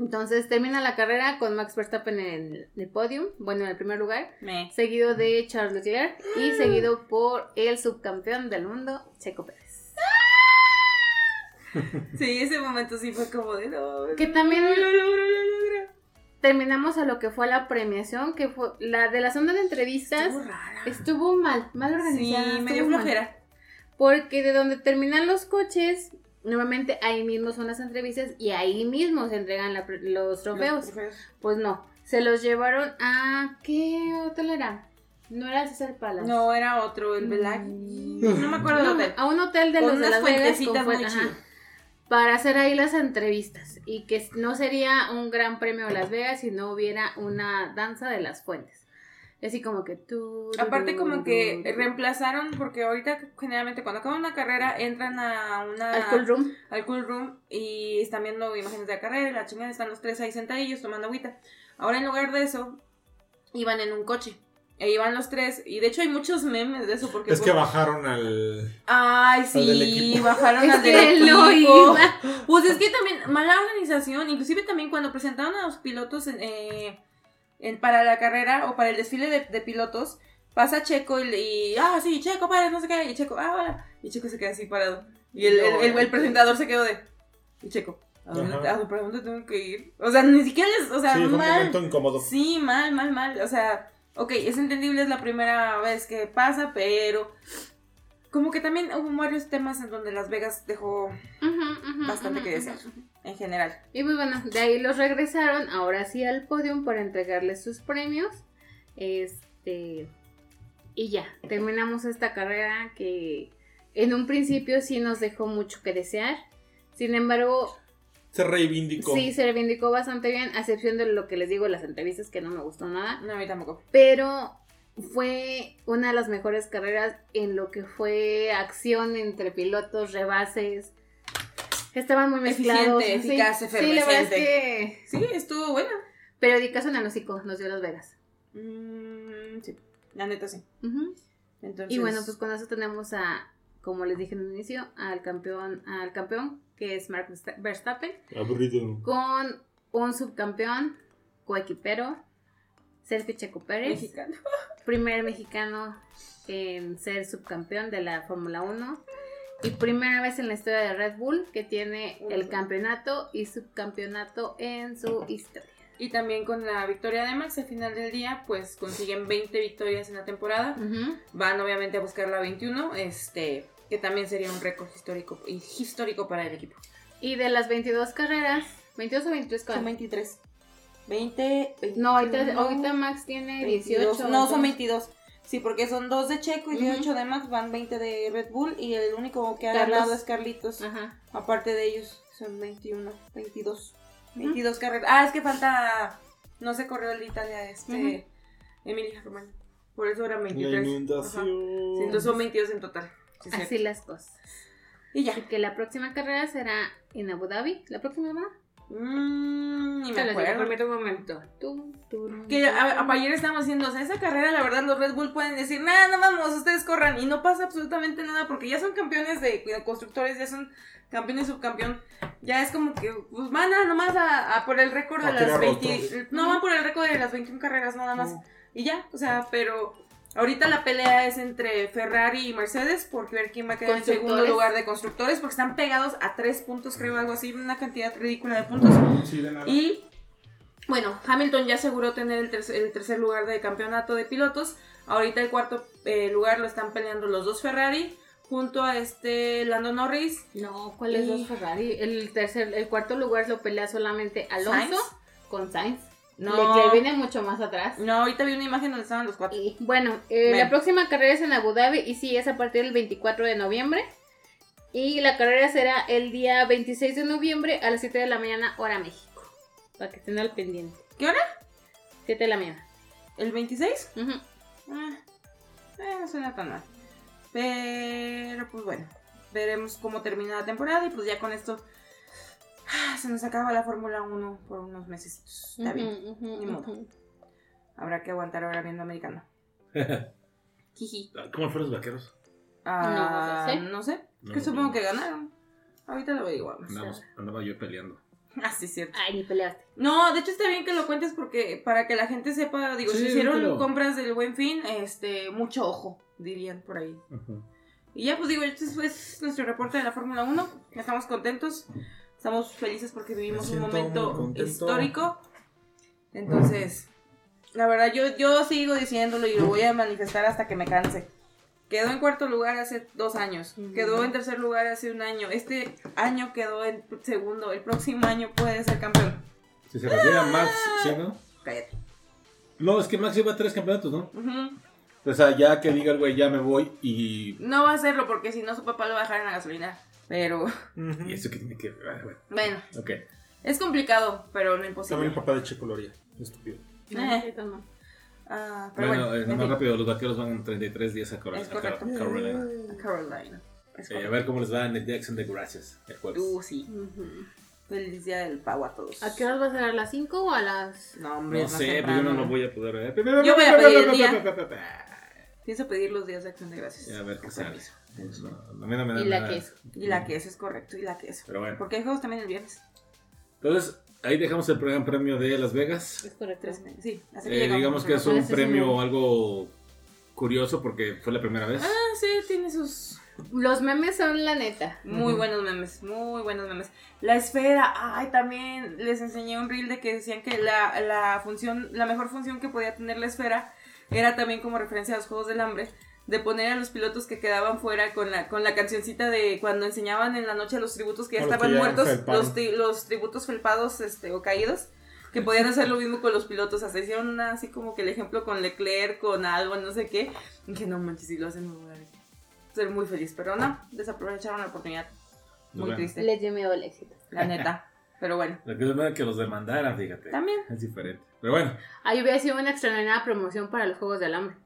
Entonces termina la carrera con Max Verstappen en el, podium, bueno, en el primer lugar, Me. seguido de Charles Leclerc y seguido por el subcampeón del mundo, Checo Pérez. Sí, ese momento sí fue como de no. Que también lo logró, lo logró. terminamos a lo que fue la premiación, que fue la de la zona de entrevistas. Estuvo rara. Estuvo mal, mal Sí, organizada. me dio estuvo mal. flojera. Porque de donde terminan los coches, normalmente ahí mismo son las entrevistas y ahí mismo se entregan la- los trofeos. Los trofeos. Pues no, se los llevaron a... ¿Qué hotel era? No era César Palace. No, era otro, el Black. Mm. No me acuerdo del No, hotel. a un hotel de los de unas Las fuentecitas muy chido. para hacer ahí las entrevistas y que no sería un gran premio de Las Vegas si no hubiera una danza de las fuentes. Y Así como que tú... Aparte como que reemplazaron, porque ahorita generalmente cuando acaba una carrera entran a una... Al cool room. al cool room y están viendo imágenes de la carrera y la chingada están los tres ahí sentadillos tomando agüita. Ahora en lugar de eso, iban en un coche. E iban los tres, y de hecho hay muchos memes de eso porque... Es que pues, bajaron al. Ay, sí, bajaron Es al del equipo. iba. Pues es que también, mala organización, inclusive también cuando presentaron a los pilotos en, eh, en- para la carrera o para el desfile de, de pilotos, pasa Checo y, y, ah, sí, Checo, para, no sé qué, y Checo, ah, hola, y Checo se queda así parado. Y el, el, el- el presentador se quedó de, y Checo, ¿a dónde, a dónde- tengo que ir? O sea, ni siquiera les, o sea, sí, un mal. momento incómodo. Sí, mal, mal, mal. O sea, ok, es entendible, es la primera vez que pasa, pero como que también hubo varios temas en donde Las Vegas dejó bastante que desear, en general. Y pues bueno, de ahí los regresaron, ahora sí al podium para entregarles sus premios. Este. Y ya, terminamos esta carrera que en un principio sí nos dejó mucho que desear. Sin embargo, Se reivindicó. sí se reivindicó bastante bien, a excepción de lo que les digo, las entrevistas que no me gustó nada. No, a mí tampoco. Pero fue una de las mejores carreras en lo que fue acción entre pilotos, rebases. Estaban muy mezclados. Eficiente, Sí, eficaz, Sí, la verdad es efervescente. que Sí, estuvo buena. Periodicazo en el hocico nos dio Las Vegas. Mm, sí, la neta sí. Entonces, Y bueno, pues con eso tenemos a, como les dije en un inicio, al campeón, al campeón, que es Mark Versta- Verstappen, Aburrido. con un subcampeón, coequipero, Sergio Checo Pérez, mexicano. primer mexicano en ser subcampeón de la Fórmula 1 y primera vez en la historia de Red Bull que tiene el campeonato y subcampeonato en su historia. Y también con la victoria de Max al final del día, pues consiguen 20 victorias en la temporada. Van obviamente a buscar la 21, este, que también sería un récord histórico, histórico para el equipo. Y de las 22 carreras, 22 o 23 Son carreras. 23. 20, No, ahorita, 21, ahorita Max tiene 22. 18. No, son entonces- 22. Sí, porque son 2 de Checo y Ujú. 18 de Max, van 20 de Red Bull y el único que ha Carlos. ganado es Carlitos. Ajá. Aparte de ellos, son 21, 22. 22 carreras. Ah, es que falta. No se corrió el de Italia, este. Ujú. Emilia Romagna. Por eso eran La 23. Ajá. inundación. Sí, entonces son 22 en total. Sí, Así cierto. las cosas. Y ya. Así que la próxima carrera será en Abu Dhabi. ¿La próxima semana? Mm, ni me acuerdo. permíteme un momento. Tum, Que a- tum. a- ayer estábamos diciendo, o sea, esa carrera, la verdad, los Red Bull pueden decir, nada, no vamos, ustedes corran. Y no pasa absolutamente nada porque ya son campeones de, de constructores, ya son campeón y subcampeón. Ya es como que, pues van a nomás a, a por el récord de las tirar 20. rostros. No, van por el récord de las 21 carreras nada más. Y ya, o sea, pero ahorita la pelea es entre Ferrari y Mercedes por ver quién va a quedar en segundo lugar de constructores porque están pegados a tres puntos, creo, algo así, una cantidad ridícula de puntos. Sí, de nada. Y bueno, Hamilton ya aseguró tener el tercer, el tercer lugar de campeonato de pilotos. Ahorita el cuarto eh, lugar lo están peleando los dos Ferrari junto a este Lando Norris. No, ¿cuál es Y- dos Ferrari? El tercer, el cuarto lugar lo pelea solamente Alonso ¿Sainz? con Sainz. No. Leclerc viene mucho más atrás. No, ahorita vi una imagen donde estaban los cuatro. Y bueno, eh, la próxima carrera es en Abu Dhabi y sí, es a partir del 24 de noviembre. Y la carrera será el día 26 de noviembre a las 7 de la mañana, hora México. Para que estén al pendiente. ¿Qué hora? 7 de la mañana. ¿El 26? Ujú. Ah, eh, no suena tan mal. Pero pues bueno, veremos cómo termina la temporada y pues ya con esto ah, se nos acaba la Fórmula 1 por unos meses. Está bien. Ujú, ujú, Ni modo. ujú. Habrá que aguantar ahora viendo americano. Jiji. ¿Cómo fueron los vaqueros? Ah, No sé. no sé. No, que supongo no. que ganaron. Ahorita lo averiguamos. Andamos- andaba yo peleando. Ah, sí, es cierto. Ay, ni peleaste. No, de hecho está bien que lo cuentes porque para que la gente sepa, digo, Sí, si hicieron pero- compras del buen fin, este, mucho ojo, dirían por ahí. Y ya, pues digo, este fue nuestro reporte de la Fórmula 1. Estamos contentos. Estamos felices porque vivimos un momento histórico. Entonces, la verdad, yo, yo sigo diciéndolo y lo voy a manifestar hasta que me canse. Quedó en cuarto lugar hace dos años. Quedó en tercer lugar hace un año. Este año quedó en segundo. El próximo año puede ser campeón. Si se refiere a Max, ¿sí, no? Cállate. No, es que Max lleva tres campeonatos, ¿no? Ujú. O sea, ya que diga el güey, ya me voy y... No va a hacerlo porque si no su papá lo va a dejar en la gasolina. Pero. ¿Y eso qué tiene que ver? Ah, bueno, bueno, ok. es complicado, pero no También imposible. el papá de Checo lo haría. Estúpido. No, Eh. no. Ah, pero Bueno, bueno, eh, más fin. rápido, los vaqueros van en 33 días a, Cor- Es a Car-. Carolina. Carolina. Es Eh, a ver cómo les va en el Jackson de Gracias el jueves. Uh, sí. Ujú. Feliz día del pavo a todos. ¿A qué horas va a ser? ¿A las 5 o a las.? No, hombre, no sé, pero yo no lo voy a poder ver. Yo voy a pedir el día. Pienso pedir los días de acción de gracias. A ver qué sale. Permiso. No, a mí no me da Y la nada. queso. Y la queso es correcto, y la queso. Pero bueno. Porque hay juegos también el viernes. Entonces, ahí dejamos el gran premio de Las Vegas. Es correcto. Sí, así Eh, llegamos, digamos que es un premio algo curioso porque fue la primera vez. Ah, sí, tiene sus Los memes son la neta. muy Ujú. buenos memes, muy buenos memes. La esfera, ay, también les enseñé un reel de que decían que la, la función, la mejor función que podía tener la esfera era también como referencia a los Juegos del Hambre, de poner a los pilotos que quedaban fuera con la, con la cancioncita de cuando enseñaban en la noche a los tributos que ya los que estaban ya muertos, los, tri- los tributos felpados este, o caídos. Que podían hacer lo mismo con los pilotos. Hasta hicieron una, así como que el ejemplo con Leclerc, con algo, no sé qué. Y que no manches, si lo hacen, me voy a ser muy feliz. Pero no, desaprovecharon la oportunidad. Muy Bueno. triste, Les dio miedo el éxito. la neta. Pero bueno, Lo que es que los demandaran, fíjate. también. Es diferente. Pero bueno, Ahí hubiera sido una extraordinaria promoción para los Juegos del Hambre.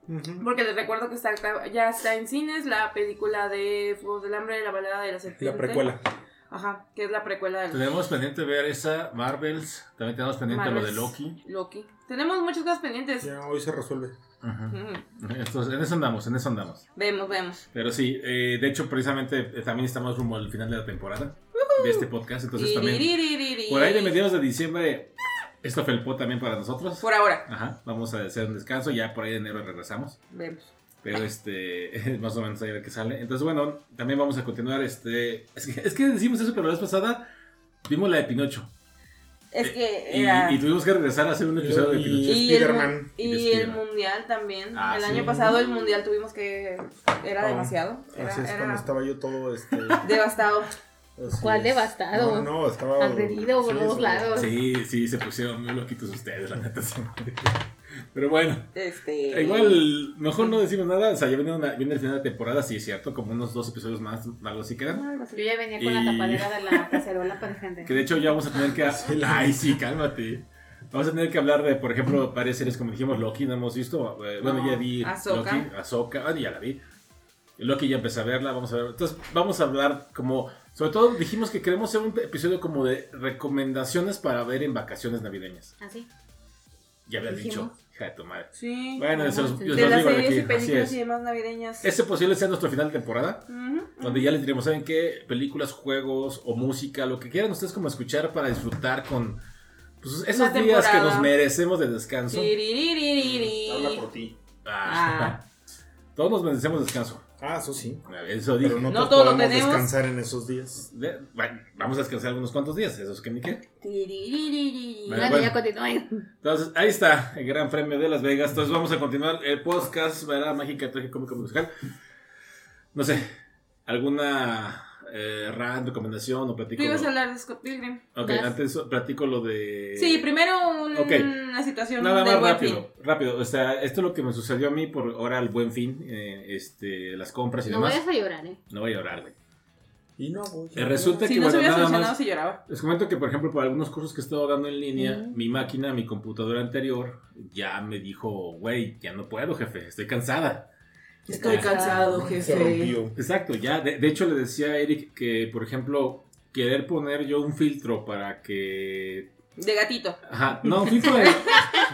Porque les recuerdo que está, ya está en cines la película de Fuegos del Hambre, la balada de la serpiente. La precuela. Ajá, que es la precuela de tenemos pendiente ver esa, Marvels. También tenemos pendiente lo de Marvels. Loki. Loki. Tenemos muchas cosas pendientes. Ya hoy se resuelve. Ujú. Entonces, en eso andamos, en eso andamos. Vemos, vemos. Pero sí, eh, de hecho, precisamente eh, también estamos rumbo al final de la temporada de este podcast. Entonces, también por ahí de mediados de diciembre, esto felpó también para nosotros. Por ahora. Ajá, vamos a hacer un descanso. Ya por ahí de enero regresamos. Vemos. Pero este, más o menos ahí a ver qué sale. Entonces, bueno, también vamos a continuar. Este, es que, es que decimos eso, pero la vez pasada vimos la de Pinocho. Es que Y, era... y tuvimos que regresar a hacer un episodio de Y- Pinocho. Y el, Spider-Man. mu- Y y el mundial también. Ah, el sí. año pasado el mundial tuvimos que... Era Oh, demasiado. Era, Así es era cuando estaba yo todo este. devastado. Así ¿Cuál es. devastado? No, no, estaba. Agredido por todos sí. lados. Sí, sí, se pusieron muy loquitos ustedes, la neta. Pero bueno, Este... igual, mejor no decimos nada. O sea, ya viene, una- viene el final de temporada, sí es cierto, como unos dos episodios más, algo así quedan. Yo ya venía con la Y- tapadera de la cacerola para defender. Que de hecho ya vamos a tener que... Ay, sí, cálmate. Vamos a tener que hablar de, por ejemplo, varias series como dijimos, Loki, no hemos visto. Eh, bueno, No, ya vi Ahsoka. Loki, Ahsoka, ah, ya la vi. Loki ya empecé a verla, vamos a ver. Entonces, vamos a hablar como. Sobre todo dijimos que queremos hacer un episodio como de recomendaciones para ver en vacaciones navideñas. Así. Ya habías Dijimos. dicho, hija de tu madre. Sí. Bueno, se los, De las series aquí, y películas y demás navideñas. Ese posible sea nuestro final de temporada. Ujú, Donde ya les diremos, ¿saben qué? Películas, juegos o música, lo que quieran ustedes como escuchar para disfrutar con pues, esos La días que nos merecemos de descanso. Tiriririri. Habla por ti. Ah, Todos nos merecemos descanso. Ah, eso sí. Eso dije. Pero no, No todos podemos tenemos. descansar en esos días. De- bueno, vamos a descansar algunos cuantos días, esos que ni qué. Bueno, Bueno, bueno. ya continúen. Entonces, ahí está, el Gran Premio de Las Vegas. Entonces, vamos a continuar el podcast, ¿verdad? Mágica, trágica, cómica, musical. No sé, ¿alguna eh, rant, recomendación o platico? Tú ibas lo- a hablar de Scott Pilgrim. Ok, Vas. antes platico lo de... Sí, primero un- Ok. una situación Nada más rápido, fin. rápido. O sea, esto es lo que me sucedió a mí por ahora el buen fin, eh, este, las compras y No demás. vayas a llorar, ¿eh? No voy a llorar, güey. Y no, voy. Eh, resulta Si que, no se bueno, hubiera nada más... si lloraba. Les comento que, por ejemplo, por algunos cursos que he estado dando en línea, Mm. mi máquina, mi computadora anterior, ya me dijo, güey, ya no puedo, jefe, estoy cansada. Estoy cansado, Se jefe. rompió. Exacto, ya. De, de hecho, le decía a Eric que, por ejemplo, querer poner yo un filtro para que. De gatito. Ajá, no, un filtro de,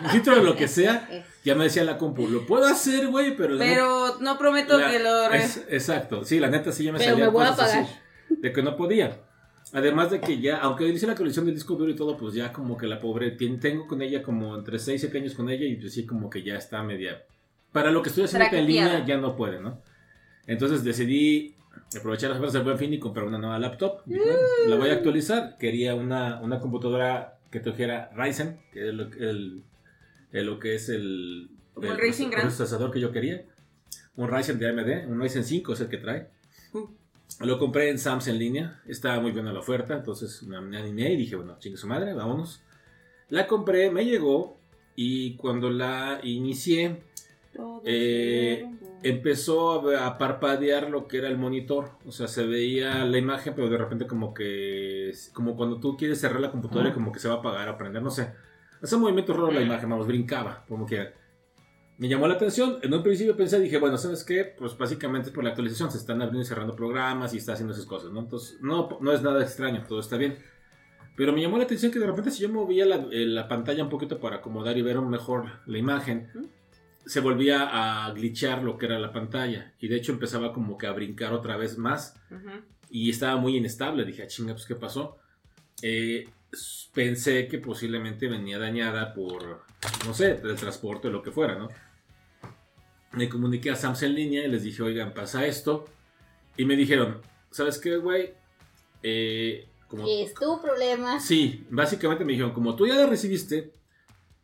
un filtro de lo que sea, ya me decía la compu, lo puedo hacer, güey, pero. Pero no prometo la- que lo... re- es- exacto, sí, la neta sí ya me Pero salían me voy a cosas así, pagar. de que no podía. Además de que ya, aunque hice la colección del disco duro y todo, pues ya como que la pobre, tengo con ella como entre 6 y 7 años con ella y pues sí como que ya está media... Para lo que estoy haciendo en línea ya no puede, ¿no? Entonces decidí aprovechar las ofertas del buen fin y comprar una nueva laptop. Dije, bueno, la voy a actualizar. Quería una, una computadora que trajera Ryzen, que es lo, el, el- lo que es el, el Ryzen Grand. procesador que yo quería. Un Ryzen de AMD, un Ryzen 5 es el que trae. Uh. Lo compré en Sams en línea, estaba muy buena la oferta, entonces me animé y dije, bueno, chingue su madre, vámonos. La compré, me llegó y cuando la inicié Eh, empezó a, a parpadear lo que era el monitor, o sea, se veía la imagen, pero de repente como que, como cuando tú quieres cerrar la computadora y como que se va a apagar o prender, no sé. Hace un movimiento raro la imagen, vamos, brincaba, como que me llamó la atención. En un principio pensé, dije, bueno, ¿sabes qué? Pues básicamente es por la actualización, se están abriendo y cerrando programas y está haciendo esas cosas, ¿no? Entonces, no, no es nada extraño, todo está bien. Pero me llamó la atención que de repente si yo movía la, eh, la pantalla un poquito para acomodar y ver mejor la imagen, se volvía a glitchar lo que era la pantalla. Y de hecho empezaba como que a brincar otra vez más. Ujú. Y estaba muy inestable. Dije, ah, chinga, pues ¿qué pasó? Eh, pensé que posiblemente venía dañada por, no sé, el transporte o lo que fuera, ¿no? Me comuniqué a Sams en línea y les dije, oigan, pasa esto. Y me dijeron, ¿sabes qué, güey? Eh, como, Es tu problema. Sí, básicamente me dijeron, como tú ya la recibiste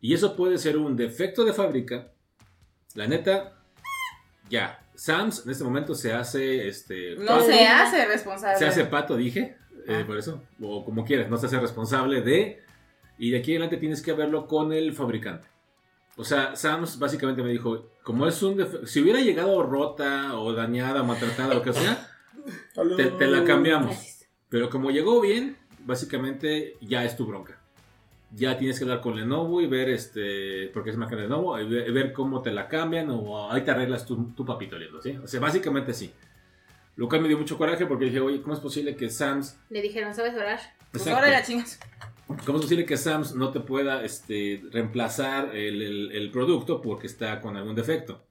y eso puede ser un defecto de fábrica, la neta, ya. Sams en este momento se hace, este, No pato- se hace responsable. se hace pato, dije, eh, Ah. por eso, o como quieras, no se hace responsable de, y de aquí adelante tienes que verlo con el fabricante. O sea, Sams básicamente me dijo, como es un defecto, si hubiera llegado rota o dañada, maltratada, lo que sea, te, te la cambiamos. Pero como llegó bien, básicamente ya es tu bronca. Ya tienes que hablar con Lenovo y ver, este, porque es máquina de Lenovo, y ver, ver cómo te la cambian o ahí te arreglas tu, tu papito lindo, ¿sí? O sea, básicamente sí. Lo cual me dio mucho coraje porque dije, oye, ¿cómo es posible que Sams... Le dijeron, ¿sabes orar? Pues ahora la chingas. ¿Cómo es posible que Sams no te pueda este, reemplazar el, el- el producto porque está con algún defecto?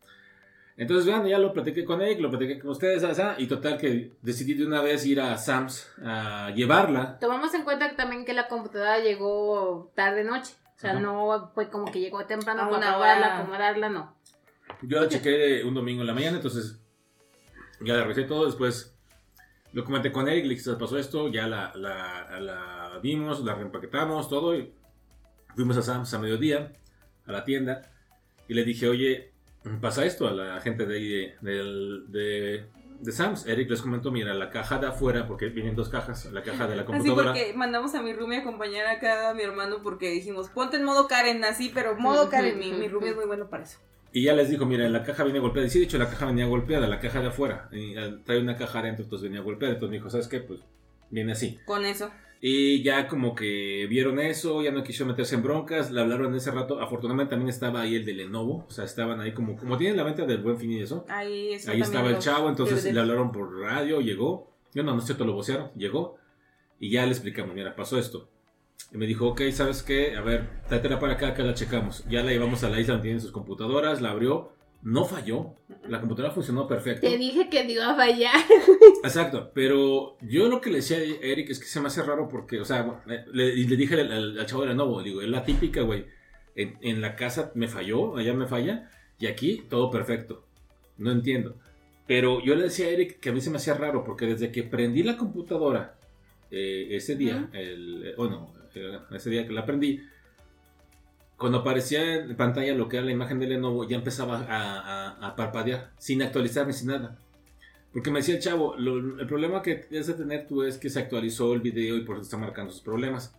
Entonces, vean, ya lo platiqué con Eric, lo platiqué con ustedes, o sea, y total que decidí de una vez ir a Sams a llevarla. Tomamos en cuenta también que la computadora llegó tarde noche. O sea, Ajá. no fue como que llegó temprano A para hora. acomodarla, no. Yo la chequé un domingo en la mañana, entonces ya la revisé todo. Después lo comenté con Eric, le dije, "Se pasó esto, ya la, la, la vimos, la reempaquetamos, todo. Y fuimos a Sam's a mediodía, a la tienda, y le dije, oye, pasa esto a la gente de, ahí de, de, de Sam's. Eric les comentó, mira, la caja de afuera, porque vienen dos cajas, la caja de la Así computadora. porque mandamos a mi roomie a acompañar acá a mi hermano porque dijimos, ponte en modo Karen así, pero modo Karen, mi, mi roomie es muy bueno para eso. Y ya les dijo, mira, la caja viene golpeada. Y sí, de hecho, la caja venía golpeada, la caja de afuera. Y, eh, trae una caja adentro, entonces venía golpeada. Entonces me dijo, ¿sabes qué? Pues viene así. Con eso. Y ya como que vieron eso, ya no quisieron meterse en broncas, le hablaron ese rato. Afortunadamente también estaba ahí el de Lenovo, o sea, estaban ahí como, como tienen la venta del buen fin y eso. Ahí, eso Ahí estaba el chavo, entonces le hablaron por radio, llegó. Yo no, no es cierto, lo vocearon, llegó. Y ya le explicamos, mira, pasó esto. Y me dijo, ok, ¿sabes qué? A ver, tráetela para acá, que la checamos. Ya la llevamos a la isla donde tienen sus computadoras, la abrió, no falló. La computadora funcionó perfecto. Te dije que iba a fallar. Exacto, pero yo lo que le decía a Eric es que se me hace raro porque, o sea, bueno, le, le dije al, al- al chavo de Lenovo, digo, es la típica, güey. En, en la casa me falló, allá me falla, y aquí todo perfecto. No entiendo. Pero yo le decía a Eric que a mí se me hacía raro porque desde que prendí la computadora eh, ese día, el, eh, bueno, eh, ese día que la prendí, cuando aparecía en pantalla lo que era la imagen de Lenovo, ya empezaba a, a- a parpadear, sin actualizar ni sin nada. Porque me decía el chavo, lo- el problema que debes de tener tú es que se actualizó el video y por eso está marcando sus problemas.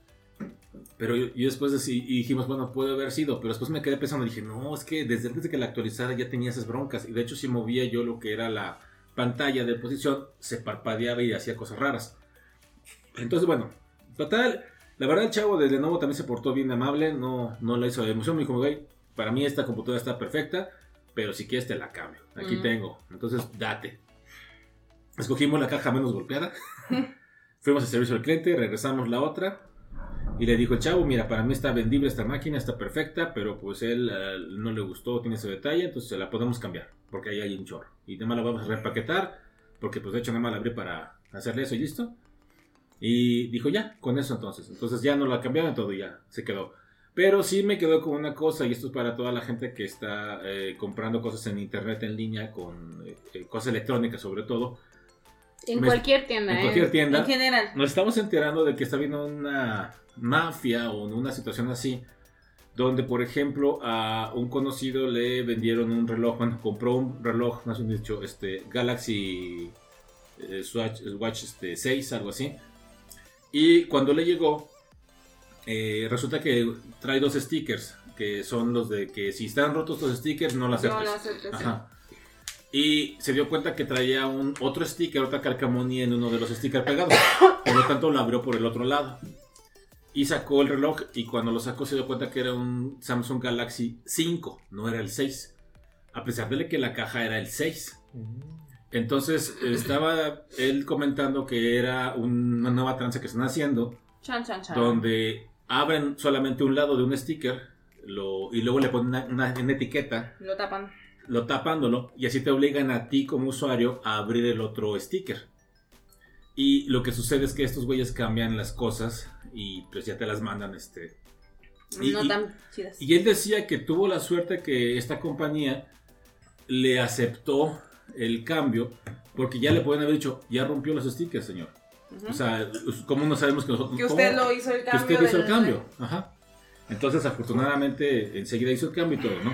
Pero yo, yo después y dijimos, bueno, puede haber sido, pero después me quedé pensando, dije, no, es que desde antes de que la actualizara ya tenía esas broncas. Y de hecho, si movía yo lo que era la pantalla de posición, se parpadeaba y hacía cosas raras. Entonces, bueno, total, la verdad el chavo de Lenovo también se portó bien amable, no, no la hizo de emoción, me dijo, güey, para mí esta computadora está perfecta, pero si quieres te la cambio, aquí Ujú. tengo, entonces date. Escogimos la caja menos golpeada, fuimos al servicio al cliente, regresamos la otra, y le dijo el chavo, mira, para mí está vendible esta máquina, está perfecta, pero pues él eh, no le gustó, tiene ese detalle, entonces se la podemos cambiar, porque ahí hay un chorro. Y nada más la vamos a reempaquetar, porque pues de hecho nada más la abrí para hacerle eso y listo. Y dijo, ya, con eso entonces. Entonces ya no la cambiaron todo y ya se quedó. Pero sí me quedó con una cosa, y esto es para toda la gente que está eh, comprando cosas en internet en línea, con eh, cosas electrónicas sobre todo, En Me- cualquier tienda, en ¿eh? cualquier tienda. En general. Nos estamos enterando de que está habiendo una mafia o una situación así, donde por ejemplo a un conocido le vendieron un reloj, bueno, compró un reloj, no sé si dicho, este, Galaxy eh, Swatch, Watch este, 6, algo así. Y cuando le llegó, eh, resulta que trae dos stickers, que son los de que si están rotos los stickers no No, aceptes. no aceptes. Ajá. Y se dio cuenta que traía un otro sticker, otra calcamonía en uno de los stickers pegados. Por lo tanto, lo abrió por el otro lado. Y sacó el reloj y cuando lo sacó se dio cuenta que era un Samsung Galaxy 5, no era el 6. A pesar de que la caja era el 6. Entonces estaba él comentando que era una nueva tranza que están haciendo, Chan, chan, chan. donde abren solamente un lado de un sticker lo- y luego le ponen una- una- una etiqueta Lo tapan. lo tapándolo y así te obligan a ti como usuario a abrir el otro sticker. Y lo que sucede es que estos güeyes cambian las cosas y pues ya te las mandan este. Y- no tan chidas. Y él decía que tuvo la suerte que esta compañía le aceptó el cambio porque ya le pueden haber dicho, ya rompió los stickers, señor. Ujú. O sea, ¿cómo no sabemos que nosotros... que usted cómo- lo hizo el que cambio. usted hizo el cambio. Ajá. Entonces, afortunadamente, enseguida hizo el cambio y todo, ¿no?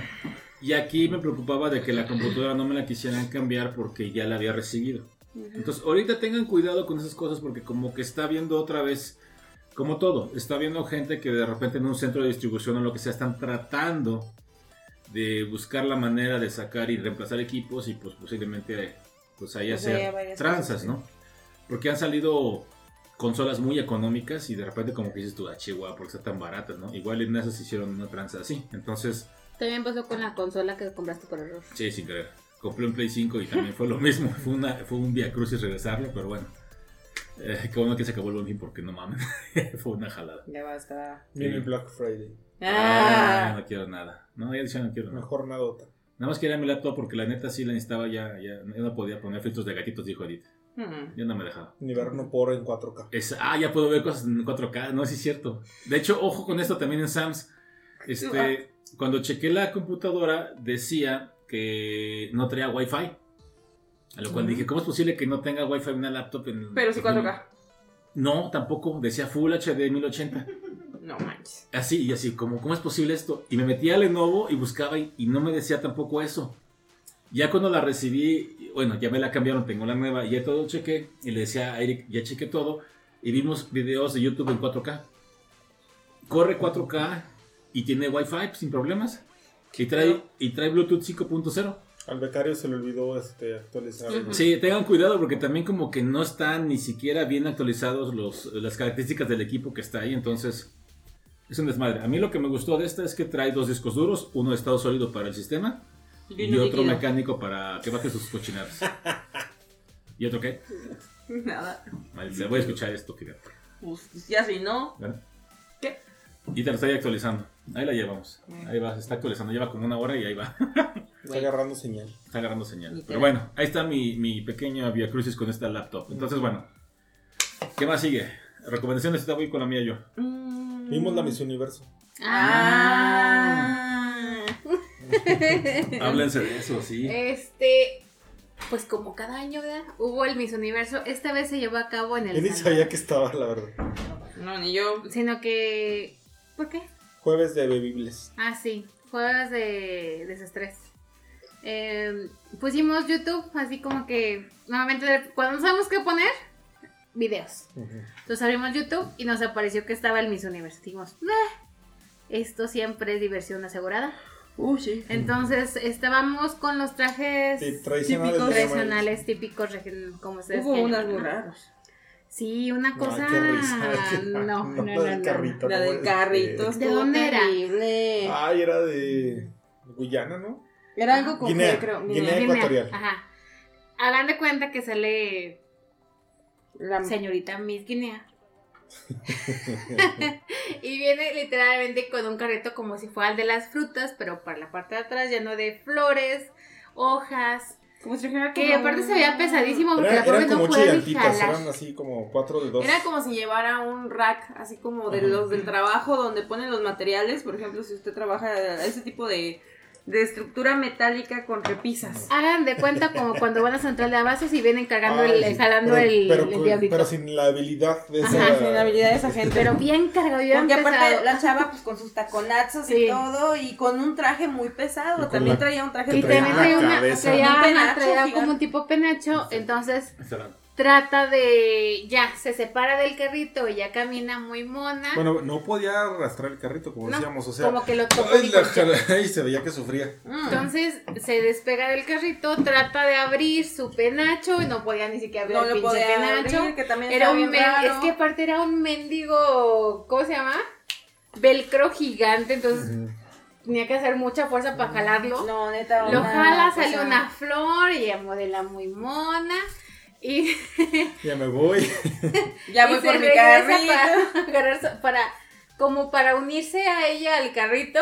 Y aquí me preocupaba de que la computadora no me la quisieran cambiar porque ya la había recibido. Ujú. Entonces, ahorita tengan cuidado con esas cosas porque como que está viendo otra vez, como todo, está viendo gente que de repente en un centro de distribución o lo que sea están tratando de buscar la manera de sacar y reemplazar equipos y pues posiblemente pues ahí Pues haya hacer varias tranzas, ¿no? Porque han salido consolas muy económicas y de repente como que dices tú, ah, chihuahua, porque está tan barata, ¿no? Igual en esas hicieron una tranza así. Entonces, También pasó con la consola que compraste por error. sí, sin querer. Compré un Play 5 y también fue lo mismo. Fue, una, fue un via crucis regresarlo, pero bueno. Eh, qué bueno que se acabó el buen fin porque no mames. fue una jalada. Ya va a estar. Viene el Black Friday. Ah, Ah. no quiero nada. No, ya decía no quiero nada. Mejor nadota. Nada más quería mi laptop porque la neta sí la necesitaba ya. ya yo no podía poner filtros de gatitos, dijo Edith. Hmm. Ya no me dejaba. Ni ver no por en 4K. Es- ah, ya puedo ver cosas en 4K. No, sí es cierto. De hecho, ojo con esto también en Sams. Este, cuando chequé la computadora, decía que no traía Wi-Fi. A lo cual Ujú. dije, ¿cómo es posible que no tenga Wi-Fi en una laptop? En, Pero sí 4K. No, tampoco. Decía Full HD 1080. No manches. Así, y así, como, ¿cómo es posible esto? Y me metí a Lenovo y buscaba y, y no me decía tampoco eso. Ya cuando la recibí, bueno, ya me la cambiaron, tengo la nueva, y ya todo chequé. Y le decía a Eric, ya chequé todo. Y vimos videos de YouTube en 4K. Corre 4K y tiene Wi-Fi sin problemas. Y trae, y trae Bluetooth 5.0. Al becario se le olvidó este, actualizar. Sí, tengan cuidado porque también como que no están ni siquiera bien actualizados los, las características del equipo que está ahí, entonces es un desmadre. A mí lo que me gustó de esta es que trae dos discos duros, uno de estado sólido para el sistema y, uno otro líquido. mecánico para que baje sus cochinadas. ¿Y otro qué? Nada. Maldita, voy a escuchar esto, fíjate. Pues ya si no. ¿Qué? Y te lo estoy actualizando. Ahí la llevamos. Ahí va, se está actualizando. Lleva como una hora y ahí va. Está agarrando señal. Está agarrando señal. Pero bueno, ahí está mi, mi pequeño Via Crucis con esta laptop. Entonces, bueno. ¿Qué más sigue? Recomendaciones, esta voy con la mía yo. Mm. Vimos la Miss Universo. Ah. Háblense de eso, sí. Este, pues como cada año, ¿verdad? Hubo el Miss Universo. Esta vez se llevó a cabo en el Yo ni sabía que estaba, la verdad. No, ni yo. Sino que. ¿Por qué? Jueves de bebibles. Ah, sí. Juegas de desestrés. Eh, pusimos YouTube, así como que. Nuevamente, cuando no sabemos qué poner, videos. Entonces abrimos YouTube y nos apareció que estaba el Miss Universo. Dijimos, "Meh, esto siempre es diversión asegurada. Uh, sí. Entonces estábamos con los trajes Sí, tradicionales. Típicos. tradicionales típicos, como ustedes Hubo unas muy ¿no? raros. Sí, una cosa. qué risa. No, no, no, la del no. carrito. La no del carrito. ser. ¿De estuvo dónde era? terrible. Ay, era de Guyana, ¿no? Era algo con Guinea, G, creo. Guinea. Guinea. Guinea, ecuatorial. Ajá. Hagan de cuenta que sale La- señorita Miss Guinea. y viene literalmente con un carrito como si fuera el de las frutas, pero para la parte de atrás lleno de flores, hojas. Como si dijera Que como- aparte se veía pesadísimo porque Era- la pobre eran no como jalar. eran así como cuatro de dos. Era como si llevara un rack, así como de Ajá. los del trabajo, donde ponen los materiales. Por ejemplo, si usted trabaja ese tipo de, de estructura metálica con repisas. Hagan de cuenta como cuando van a central de abastos y vienen cargando Ay, el, sí, jalando pero, el, pero, el diablito. pero sin la habilidad de esa. Ajá, sin la habilidad de esa gente. Pero bien cargado, bien Porque aparte la chava pues con sus taconazos Sí. y todo y con un traje muy pesado. También la- traía un traje Y también traía una, traía, Un penacho traía como un tipo penacho, entonces. Trata de, ya, se separa del carrito y ya camina muy mona, Bueno, no podía arrastrar el carrito, como No, decíamos, o sea. como que lo tocó ay, y la concha. jala- y se veía que sufría. Mm. Entonces se despega del carrito, trata de abrir su penacho y no podía ni siquiera abrir no el lo pinche podía penacho. abrir, que también Era un bien men- raro. es que aparte era un mendigo, ¿cómo se llama? Velcro gigante, entonces tenía que hacer mucha fuerza para jalarlo. No, neta. Lo jala, sale una flor y ella modela muy mona. Y, Ya me voy. Ya y voy se por mi carrito. para, para como para unirse a ella al carrito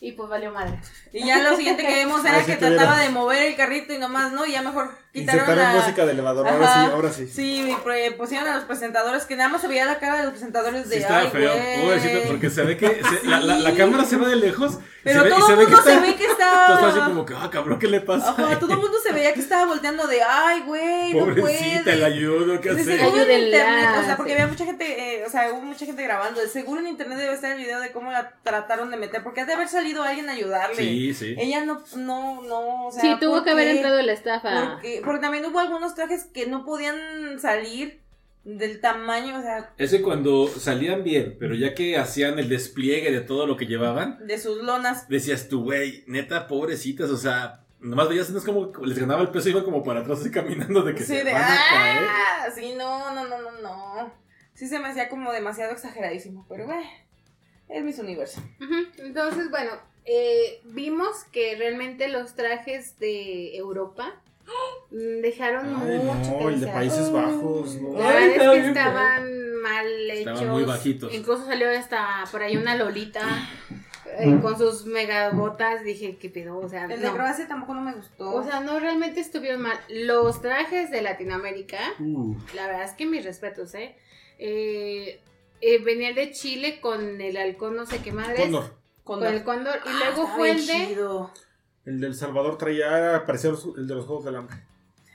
y pues valió madre. Y ya lo siguiente que vemos era Ah, que tuviera. trataba de mover el carrito y nomás no, y ya mejor quitaron la... música de elevador. Ahora sí, ahora sí. Sí, pusieron a los presentadores que nada más se veía la cara de los presentadores de Sí, estaba ay, feo. güey". Pobrecito, porque se ve que se- la, la- la cámara se va de lejos. Pero se ve, todo se el ve que mundo se está- ve que está así estaba... como que, ah, cabrón, ¿qué le pasa? Ajá, todo el mundo se veía que estaba volteando de ay, güey, no Pobrecita, puede. ayudo, ¿qué De hace? seguro en internet, o sea, porque había mucha gente, eh, o sea, hubo mucha gente grabando. Seguro en internet debe estar el video de cómo la trataron de meter, porque ha de haber salido alguien a ayudarle. Sí, sí. Ella no, no, no, o sea. sí, tuvo ¿por que haber entrado la estafa. Porque, porque también hubo algunos trajes que no podían salir del tamaño, o sea, Ese cuando salían bien, pero ya que hacían el despliegue de todo lo que llevaban, de sus lonas. decías tú, güey, neta, pobrecitas, o sea, nomás veías, no es como les ganaba el peso, iban como para atrás así caminando de que Sí, se de van a caer. ah, sí, no, no, no, no, no. Sí se me hacía como demasiado exageradísimo, pero bueno, es Miss Universo. Entonces, bueno, eh, vimos que realmente los trajes de Europa mm, dejaron Ay, mucho no, el de. Países Bajos. No. La Ay, verdad es que estaban mal hechos. Estaban muy bajitos. Incluso salió hasta por ahí una Lolita eh, con sus megabotas. Dije, ¿qué pedo? O sea, El de. Croacia tampoco no me gustó. O sea, no realmente estuvieron mal. Los trajes de Latinoamérica, Uh, la verdad es que mis respetos, ¿eh? Eh, eh, venía el de Chile con el halcón, no sé qué madre. Cóndor. Con el cóndor. Y Ah, luego estaba fue el de. chido. El del Salvador traía, parecía el de los Juegos del Hambre.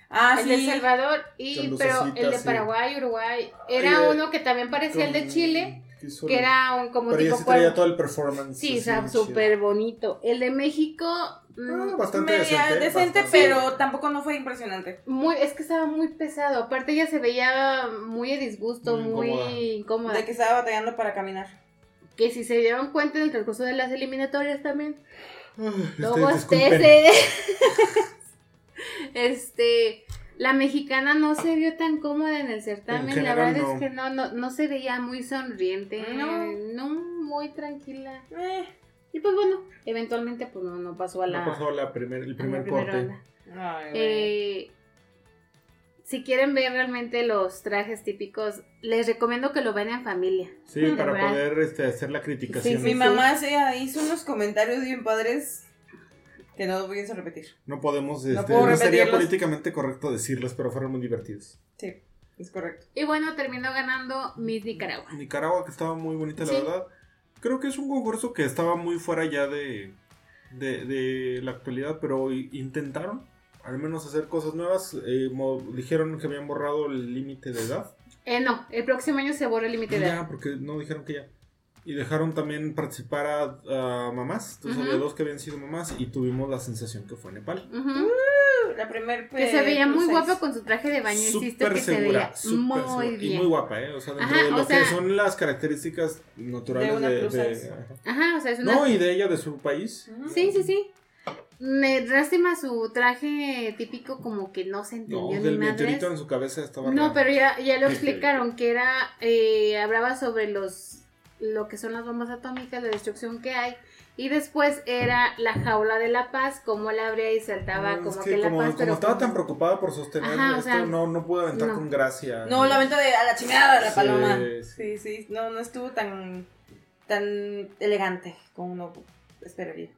Ah, el sí. de Salvador y pero el de sí. Paraguay, Uruguay, era uno que también parecía el de Chile, que era un como Pero tipo sí traía todo el performance. Sí, súper bonito. El de México mm, Ah, bastante Media decente. decente, bastante. pero tampoco no fue impresionante. muy es que estaba muy pesado. Aparte ella se veía muy a disgusto, Muy muy incómoda. incómoda. De que estaba batallando para caminar. Que si se dieron cuenta en el transcurso de las eliminatorias también Luego ustedes. este. La mexicana no se vio tan cómoda en el certamen. En la verdad no. es que no, no, no se veía muy sonriente. No. No, muy tranquila. Eh, Y pues bueno, eventualmente pues no, no pasó a la, No pasó la primer, el a la primer primera corte. ay. Eh, si quieren ver realmente los trajes típicos, les recomiendo que lo vean en familia. Sí, De para verdad. poder este, hacer la criticación. Sí, Mi sí. mamá se hizo unos comentarios bien padres que no voy a repetir. No podemos, No este, no sería políticamente correcto decirlos, pero fueron muy divertidos. Sí, es correcto. Y bueno, terminó ganando Miss Nicaragua. Nicaragua, que estaba muy bonita, la Sí. verdad. Creo que es un concurso que estaba muy fuera ya de, de, de la actualidad, pero intentaron al menos hacer cosas nuevas. Eh, mo- dijeron que habían borrado el límite de edad. Eh, no, el próximo año se borra el límite de edad. Ya, porque no dijeron que ya. Y dejaron también participar a, a mamás. Entonces Ujú. había dos que habían sido mamás y tuvimos la sensación que fue Nepal. Ujú. La primer Que se veía muy plus guapa con su traje de baño. Insisto Súper que se segura, veía súper muy segura. Y bien. muy guapa, ¿eh? O sea, dentro Ajá, de lo o sea- que son las características naturales De una de... de- ajá. Ajá, o sea, es una... No, y de ella, de su país. Ujú. Sí, sí, sí. Me lástima su traje típico como que no se No, entendió del ni madres. meteorito en su cabeza estaba No, raro. pero ya, ya lo explicaron, que era, eh, hablaba sobre los, lo que son las bombas atómicas, la destrucción que hay, y después era la jaula de la paz, como la abría y saltaba No, como es que, que la como, paz, como pero estaba como- tan preocupada por sostener Ajá, o esto, sea, no, no pudo aventar no. con gracia. No, la venta de a la chingada de la Sí, paloma. sí. Sí, sí, no, no estuvo tan, tan elegante como uno esperaría.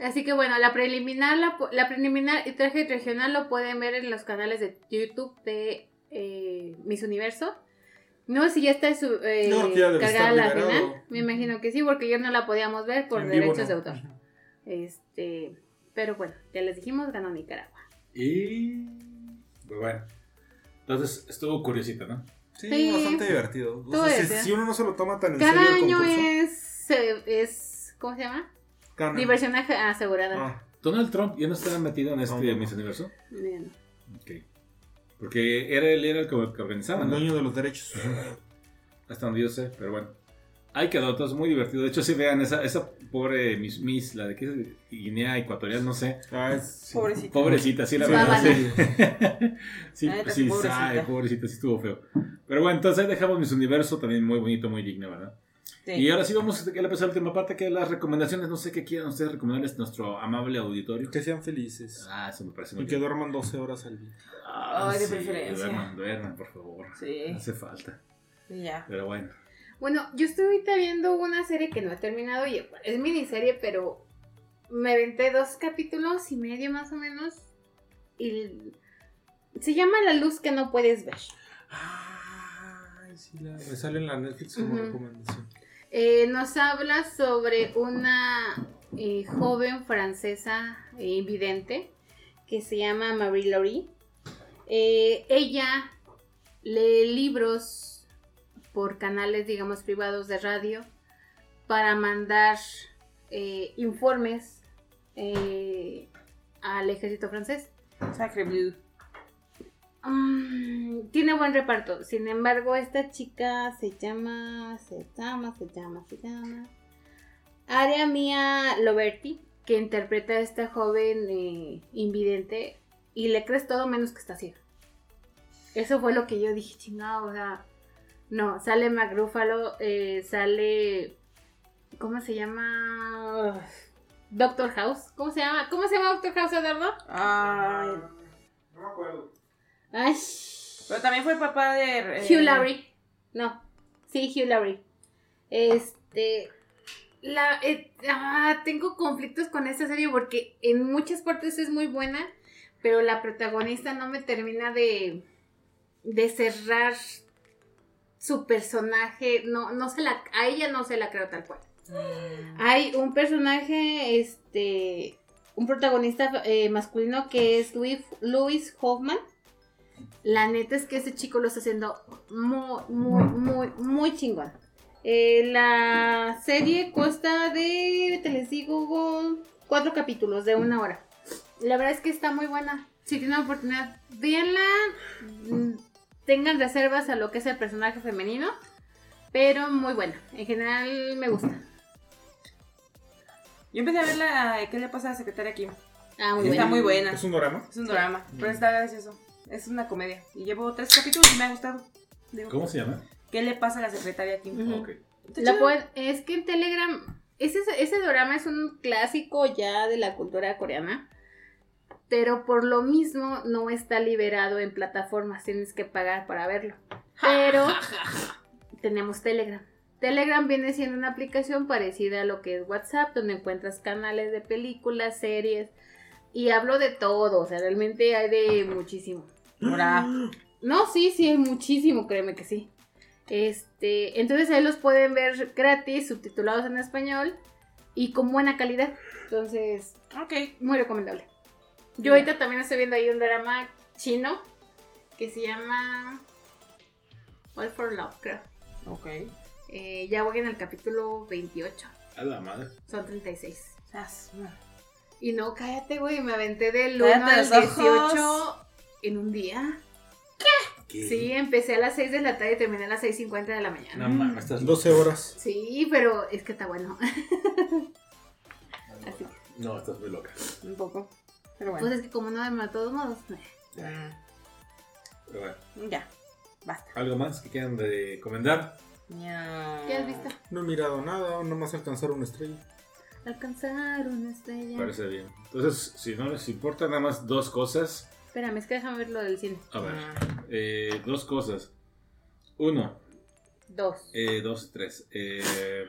Así que bueno, la preliminar, la, la preliminar y traje regional lo pueden ver en los canales de YouTube de eh, Miss Universo. No sé si ya está su, eh, ya debe cargada la final. Me imagino que sí, porque ya no la podíamos ver por En derechos no. de autor. Este, pero bueno, ya les dijimos, ganó Nicaragua. Y. Pues bueno. Entonces estuvo curiosita, ¿no? Sí, Sí. bastante divertido. O sea, si, uno no se lo toma tan en Cada serio el año es, es, ¿cómo se llama? Gana. Diversión asegurada. Ah, Donald Trump ya no estaba metido en este No, no, no. Miss Universo. Bien. Ok. Porque era, él era el que, que organizaba, el ¿no? dueño de los derechos. Hasta donde yo sé, pero bueno. Ahí quedó, entonces muy divertido. De hecho, si vean esa, esa pobre Miss, Miss, la de que es Guinea Ecuatorial, no sé. Ah, es- sí. Pobrecito. Pobrecita, sí, la Sí, verdad. Sí, sí, sí, pobrecita. ay, pobrecita, sí estuvo feo. Pero bueno, entonces ahí dejamos Miss Universo, también muy bonito, muy digno, ¿verdad? Sí. Y ahora sí vamos a empezar la última parte, que es las recomendaciones. No sé qué quieran ustedes recomendarles a nuestro amable auditorio. Que sean felices. Ah, eso me parece muy Y que bien. duerman 12 horas al día. Ah, Ay, de sí, preferencia. Duerman, duerman, por favor. Sí. Hace falta. Y ya. Pero bueno. Bueno, yo estoy ahorita viendo una serie que no he terminado y es miniserie, pero me aventé dos capítulos y medio más o menos. Y se llama La luz que no puedes ver. Ay, sí, la... me sale en la Netflix como recomendación. Eh, nos habla sobre una eh, joven francesa eh, invidente que se llama Marie Laurie. Eh, ella lee libros por canales, digamos, privados de radio para mandar eh, informes eh, al ejército francés. Sacre Blue. Mm, tiene buen reparto. Sin embargo, esta chica se llama, se llama, se llama, se llama. Aria Mia Loberti, que interpreta a esta joven eh, invidente y le crees todo menos que está ciega. Eso fue lo que yo dije, chingado, o sea, no, sale McRúfalo, eh, sale, ¿cómo se llama? Doctor House, ¿cómo se llama? ¿Cómo se llama Doctor House, Eduardo? Ay. No me acuerdo. Ay, Pero también fue papá de. eh, Hugh Laurie. No. Sí, Hugh Laurie. Este. La, eh, ah, tengo conflictos con esta serie porque en muchas partes es muy buena, pero la protagonista no me termina de, de cerrar su personaje. No, no se la, a ella no se la creo tal cual. mm, Hay un personaje, este, un protagonista eh, masculino que es Louis, Louis Hoffman. La neta es que ese chico lo está haciendo muy, muy, muy, muy chingón. Eh, la serie consta de, te les digo, cuatro capítulos de una hora. La verdad es que está muy buena. Si tienen oportunidad, véanla. Mm, Tengan reservas a lo que es el personaje femenino. Pero muy buena. En general me gusta. Yo empecé a ver la ¿Qué le pasa a la secretaria Kim? Ah, muy Está muy buena. ¿Es un drama? Es un drama, pero está gracioso. Es una comedia. Y llevo tres capítulos y me ha gustado. Digo, ¿Cómo se llama? ¿Qué le pasa a la secretaria Kim? La pueden- es que en Telegram, ese, ese drama es un clásico ya de la cultura coreana, pero por lo mismo no está liberado en plataformas, tienes que pagar para verlo. Pero tenemos Telegram. Telegram viene siendo una aplicación parecida a lo que es WhatsApp, donde encuentras canales de películas, series, y hablo de todo, o sea, realmente hay de muchísimo. Ahora, No, sí, sí, hay muchísimo, créeme que sí. Este, entonces ahí los pueden ver gratis, subtitulados en español y con buena calidad. Entonces, ok. muy recomendable. Yo ahorita también estoy viendo ahí un drama chino que se llama All for Love, creo. Ok. Eh, ya voy en el capítulo 28. A la madre. Son 36. Sas, no. Y no, cállate, güey, me aventé del 1 Cállate al los ojos. 18 en un día. ¿Qué? Sí, empecé a las 6 de la tarde y terminé a las 6.50 de la mañana. No mames, estás 12 horas. Sí, pero es que está bueno. Así que, No, estás muy loca. Un poco. Pero pues bueno. es que como no de todos modos. Pero bueno, Ya. Basta. ¿algo más que quieran recomendar? Ya. ¿Qué has visto? No he mirado nada, nomás alcanzar una estrella. Alcanzar una estrella. Parece bien. Entonces, si no les importa, nada más dos cosas. Espérame, es que déjame ver lo del cine. A ver, Mm. eh, dos cosas. Uno, Dos. eh, dos, tres. Eh,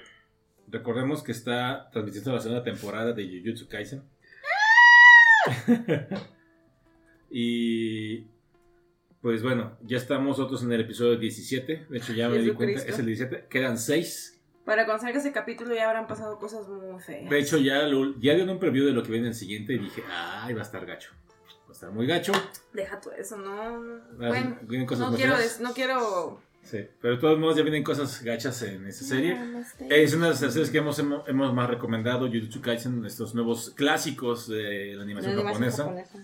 recordemos que está transmitiendo la segunda temporada de Jujutsu Kaisen. y pues bueno, ya estamos nosotros en el episodio 17. De hecho, ya me di cuenta, es el 17. Quedan 6. Para cuando salga ese capítulo ya habrán pasado cosas muy feas. De hecho, ya, lo, ya dieron un preview de lo que viene el siguiente y dije, ay, va a estar gacho. Estar muy gacho. Deja tú eso, no. Bueno, vienen cosas no quiero, no quiero. Sí, pero de todos modos ya vienen cosas gachas en esa serie. Es una de las series que hemos, hemos, hemos más recomendado, Jujutsu Kaisen, estos nuevos clásicos de la La animación, japonesa. japonesa.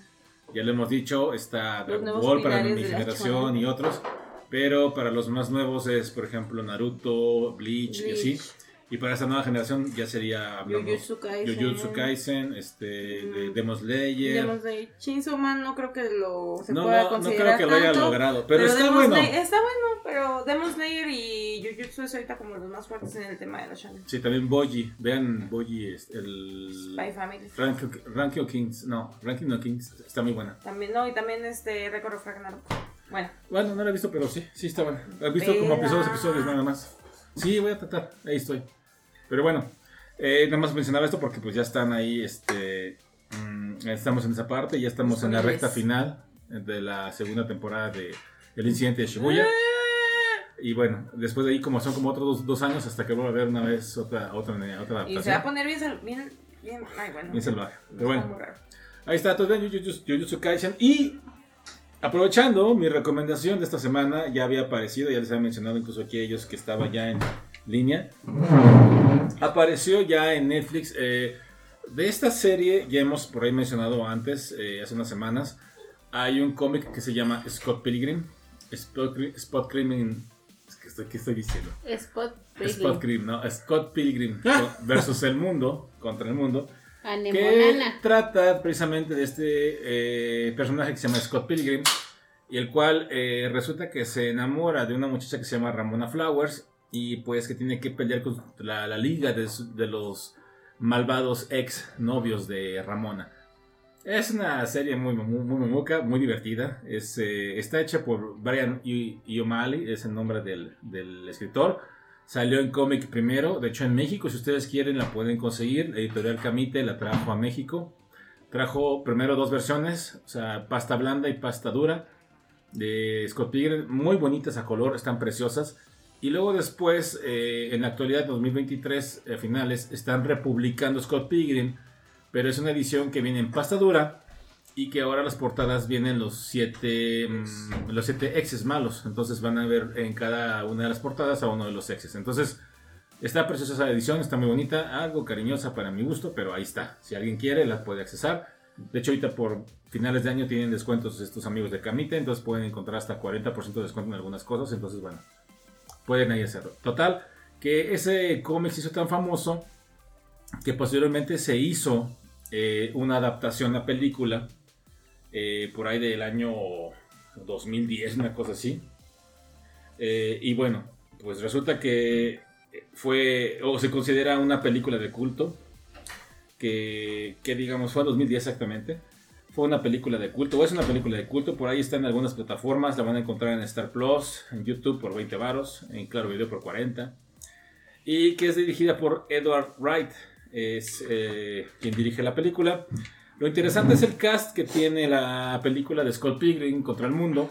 Ya lo hemos dicho, está Dragon Ball para mi generación y otros. Pero para los más nuevos es, por ejemplo, Naruto, Bleach, y así. Y para esta nueva generación ya sería Jujutsu Kaisen. Jujutsu Kaisen, este, de. Demon Slayer. Demon Slayer. Chainsaw Man no creo que lo se no, pueda no, no considerar creo que lo haya tanto, logrado, pero, está Demon bueno. Slayer- está bueno, pero Demon Slayer y Jujutsu es ahorita como los más fuertes en el tema de los shonen. Sí, también Boji. Vean Boji, es el. Spy Family. Ranking, Ranking of Kings, no, Ranking of Kings está muy buena. También, no, y también este Record of Ragnarok. Bueno, Bueno, no la he visto, pero sí, sí está buena. La he visto como episodios, episodios nada más. Sí, voy a tratar, ahí estoy. Pero bueno, eh, nada más mencionaba esto porque pues ya están ahí, este, mm, estamos en esa parte, ya estamos en la recta final de la segunda temporada de El Incidente de Shibuya. Y bueno, después de ahí como son como otros dos, dos años hasta que vuelva a ver una vez otra, otra, otra y se va a adaptación. poner bien, sal- bien, bien, ay bueno. Bien salvaje. Pero bueno. Ahí está, ven Jujutsu, Kaisen. Y aprovechando mi recomendación de esta semana, ya había aparecido, ya les había mencionado incluso aquí ellos que estaba ya en línea. Apareció ya en Netflix. eh, de esta serie, ya hemos por ahí mencionado antes, eh, hace unas semanas, hay un cómic que se llama Scott Pilgrim. Spot, Pilgrim. que estoy- ¿Qué estoy diciendo? Spot Spot Pilgrim, ¿no? Scott Pilgrim versus el mundo, contra el mundo que Anemonana. trata precisamente de este eh, personaje que se llama Scott Pilgrim y el cual eh, resulta que se enamora de una muchacha que se llama Ramona Flowers y pues que tiene que pelear con la, liga de, los malvados ex novios de Ramona. Es una serie muy, muy, muy mamuca, muy divertida. Es, eh, está hecha por Brian Iomali, es el nombre del, del escritor. Salió en cómic primero, de hecho en México, si ustedes quieren la pueden conseguir. La editorial Camite la trajo a México. Trajo primero dos versiones, pasta blanda y pasta dura de Scott Pilgrim, muy bonitas a color, están preciosas. Y luego después, eh, en la actualidad 2023, eh, finales, están republicando Scott Pilgrim, pero es una edición que viene en pasta dura y que ahora las portadas vienen los siete, mm, los siete exes malos. Entonces van a ver en cada una de las portadas a uno de los exes. Entonces está preciosa esa edición, está muy bonita, algo cariñosa para mi gusto, pero ahí está. Si alguien quiere, la puede accesar. De hecho, ahorita por finales de año tienen descuentos estos amigos de Camite, entonces pueden encontrar hasta 40% de descuento en algunas cosas. Entonces, bueno, pueden ahí hacerlo. Total, que ese cómic se hizo tan famoso que posteriormente se hizo eh, una adaptación a película eh, por ahí del año 2010, una cosa así. Eh, y bueno, pues resulta que fue, o se considera una película de culto, que, que digamos fue en 2010 exactamente. Fue una película de culto, o es una película de culto, por ahí está en algunas plataformas, la van a encontrar en Star Plus, en YouTube por 20 varos, en Claro Video por 40. Y que es dirigida por Edward Wright, es eh, quien dirige la película. Lo interesante es el cast que tiene la película de Scott Pilgrim contra el mundo.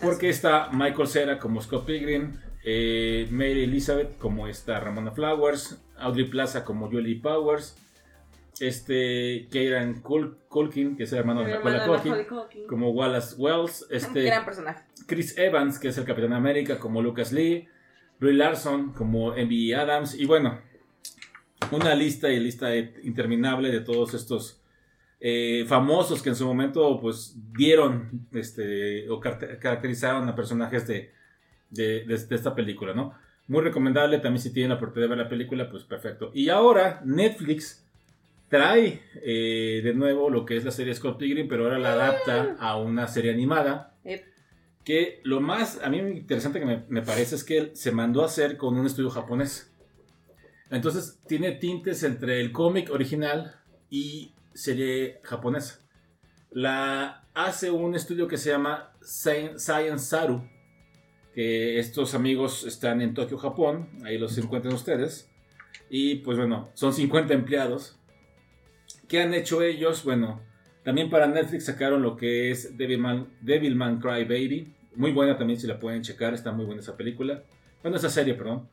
Porque está Michael Cera como Scott Pilgrim, eh, Mary Elizabeth como esta Ramona Flowers, Audrey Plaza como Jolie Powers, este Kieran Cul- Culkin, que es el hermano de El Macaulay hermano de Culkin, como Wallace Wells, este Gran personaje. Chris Evans, que es el Capitán América, como Lucas Lee, Brie Larson, como Envy Adams, y bueno, una lista y lista interminable de todos estos eh, famosos que en su momento pues dieron este, o car- caracterizaron a personajes de, de, de- de esta película, ¿no? Muy recomendable, también si tienen la oportunidad de ver la película, pues perfecto. Y ahora Netflix trae eh, de nuevo lo que es la serie Scott Pilgrim, pero ahora la adapta a una serie animada Yep. que lo más a mí interesante que me, me parece es que se mandó a hacer con un estudio japonés. Entonces tiene tintes entre el cómic original y serie japonesa. La hace un estudio que se llama Sci- Science Saru, que estos amigos están en Tokio, Japón, ahí los encuentran ustedes. Y pues bueno, son 50 empleados. ¿Qué han hecho ellos? Bueno, también para Netflix sacaron lo que es Devilman, Devilman Cry Baby. Muy buena también si la pueden checar, está muy buena esa película. Bueno, esa serie, perdón.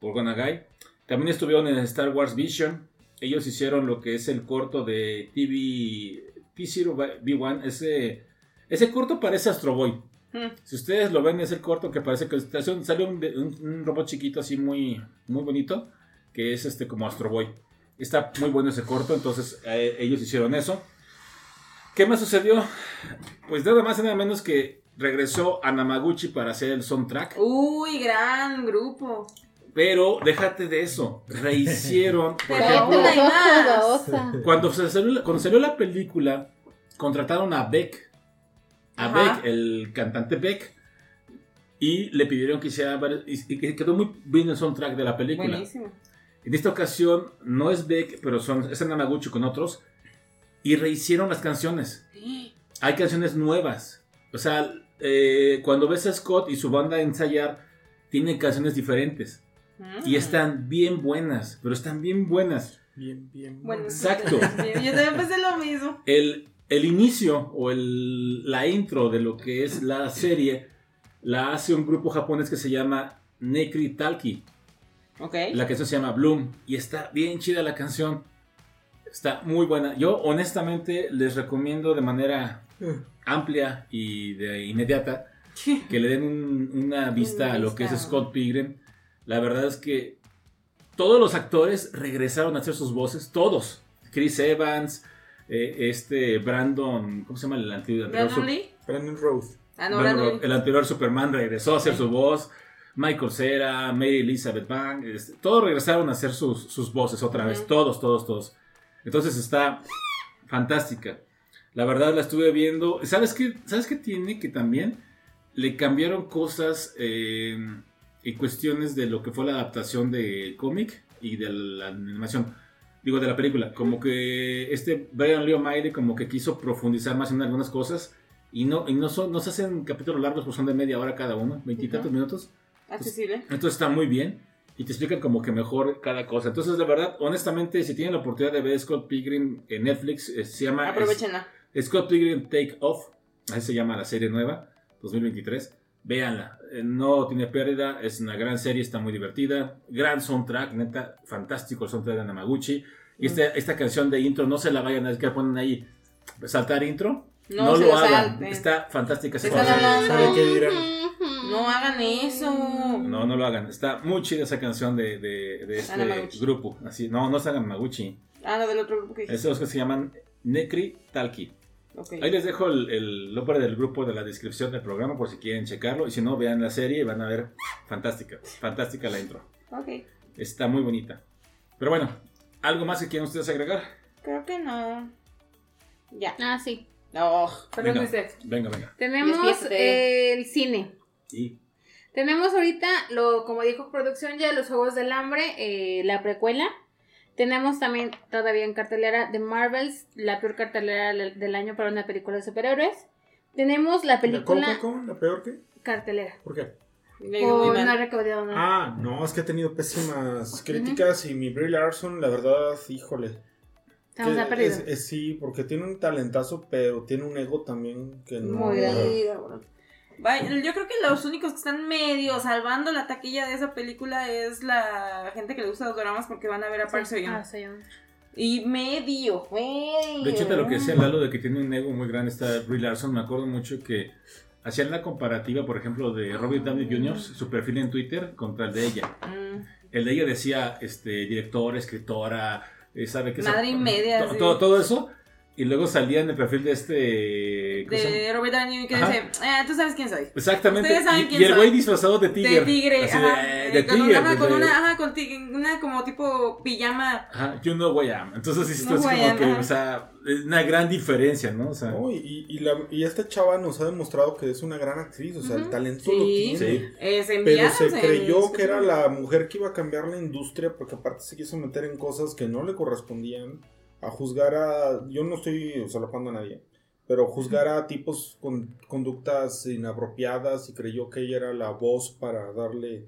Por Gonagai. También estuvieron en Star Wars Vision. Ellos hicieron lo que es el corto de TV T0B1. Ese, ese corto parece Astro Boy. Mm. Si ustedes lo ven, es el corto que parece que sale un, un- un robot chiquito así muy, muy bonito. Que es este como Astro Boy. Está muy bueno ese corto, entonces eh, ellos hicieron eso. ¿Qué más sucedió? Pues nada más y nada menos que regresó a Namaguchi para hacer el soundtrack. Uy, gran grupo. Pero déjate de eso. Rehicieron, por ejemplo, cuando, se salió, la- cuando salió la película, contrataron a Beck. A Ajá. Beck, el cantante Beck. Y le pidieron que hiciera varios- y, y que quedó muy bien el soundtrack de la película. Buenísimo. En esta ocasión no es Beck, pero son, es Namaguchi con otros. Y rehicieron las canciones. Hay canciones nuevas. O sea, eh, cuando ves a Scott y su banda ensayar, tienen canciones diferentes. Mm. Y están bien buenas, pero están bien buenas. Bien, bien. Bueno, Exacto. Yo también pensé lo mismo. El, el inicio o el, la intro de lo que es la serie la hace un grupo japonés que se llama Nekri Talki. Ok. La canción se llama Bloom y está bien chida la canción. Está muy buena. Yo honestamente les recomiendo de manera amplia y de inmediata que le den un- una vista a lo que es. Scott Pilgrim. La verdad es que todos los actores regresaron a hacer sus voces, todos. Chris Evans, eh, este Brandon, ¿cómo se llama el anterior? Brandon Lee. Brandon Rose. Ah, no, Brandon Brandon Ro- Lee. el anterior Superman regresó a hacer su voz. Michael Cera, Mary Elizabeth Bank, este, todos regresaron a hacer sus, sus voces otra vez. Ujú. Todos, todos, todos. Entonces está fantástica. La verdad la estuve viendo. ¿Sabes qué, ¿Sabes qué tiene? Que también le cambiaron cosas eh, y cuestiones de lo que fue la adaptación del cómic y de la animación. Digo, de la película. Como que este Brian Lee O'Malley como que quiso profundizar más en algunas cosas. Y no, y no, son, no se hacen capítulos largos, pues son de media hora cada uno, veintitantos Ujú. minutos. Accesible. Entonces está muy bien y te explican como que mejor cada cosa. Entonces, la verdad, honestamente, si tienen la oportunidad de ver Scott Pilgrim en Netflix, eh, se llama Aprovechenla. Scott Pilgrim Take Off, así se llama la serie nueva, 2023. Véanla, eh, no tiene pérdida, es una gran serie, está muy divertida, gran soundtrack, neta, fantástico el soundtrack de Namaguchi. Y esta, esta canción de intro, no se la vayan a que ponen ahí, saltar intro, No, no, se lo hagan, está fantástica esa canción. hablando. ¿Sabe qué dirán? No hagan eso. No, no lo hagan. Está muy chida esa canción de, de, de este grupo. Así, no, no es Anamaguchi. Ah, no, del otro grupo que. Esos que se llaman Necri Talki. Ahí les dejo el, el nombre del grupo de la descripción del programa por si quieren checarlo. Y si no, vean la serie y van a ver fantástica. Fantástica la intro. Ok. Está muy bonita. Pero bueno, ¿Algo más que quieran ustedes agregar? Creo que no. Ya. Ah, sí. No, perdón, Venga. Venga, venga. Tenemos eh, el cine. Tenemos ahorita, lo, como dijo producción ya, los Juegos del Hambre, eh, la precuela. Tenemos también todavía en cartelera The Marvels, la peor cartelera del año para una película de superhéroes. Tenemos la ¿La cómo, película cómo, cómo? ¿La peor que? cartelera. ¿Por qué? No ha recaudado nada. Ah, no, es que ha tenido pésimas críticas y mi Brie Larson, la verdad, híjole. Estamos que a perdido. es- es- sí, porque tiene un talentazo, pero tiene un ego también que no. Muy grande. Sí, yo creo que los únicos que están medio salvando la taquilla de esa película es la gente que le gusta los dramas porque van a ver a Park Sí. Ah, Seo-yoon. Y medio, medio. de hecho, de lo que decía Lalo de que tiene un ego muy grande esta Brie Larson, me acuerdo mucho que hacían la comparativa, por ejemplo, de Robert Downey Jr., su perfil en Twitter, contra el de ella. Mm. El de ella decía, este, directora, escritora, eh, sabe que Madre y media, to- sí. todo, todo eso. Y luego salía en el perfil de este. De Robert Downey que Ajá. dice, eh, tú sabes quién soy. Exactamente. Ustedes saben Y, quién y el güey disfrazado de tigre. De tigre, Así ajá. de, eh, de con, tigre. una, con de- una, ajá, con una como tipo pijama. Ajá, you know who I am. Entonces, sí, Know es who I como am, que, ajá. o sea, es una gran diferencia, ¿no? O sea, No, y, y, la- y esta chava nos ha demostrado que es una gran actriz, o sea, el talento lo tiene. Sí. Se Pero se en- creyó que era la mujer que iba a cambiar la industria porque aparte se quiso meter en cosas que no le correspondían, a juzgar a... Yo no estoy solapando a nadie, pero juzgar a tipos con conductas inapropiadas y creyó que ella era la voz para darle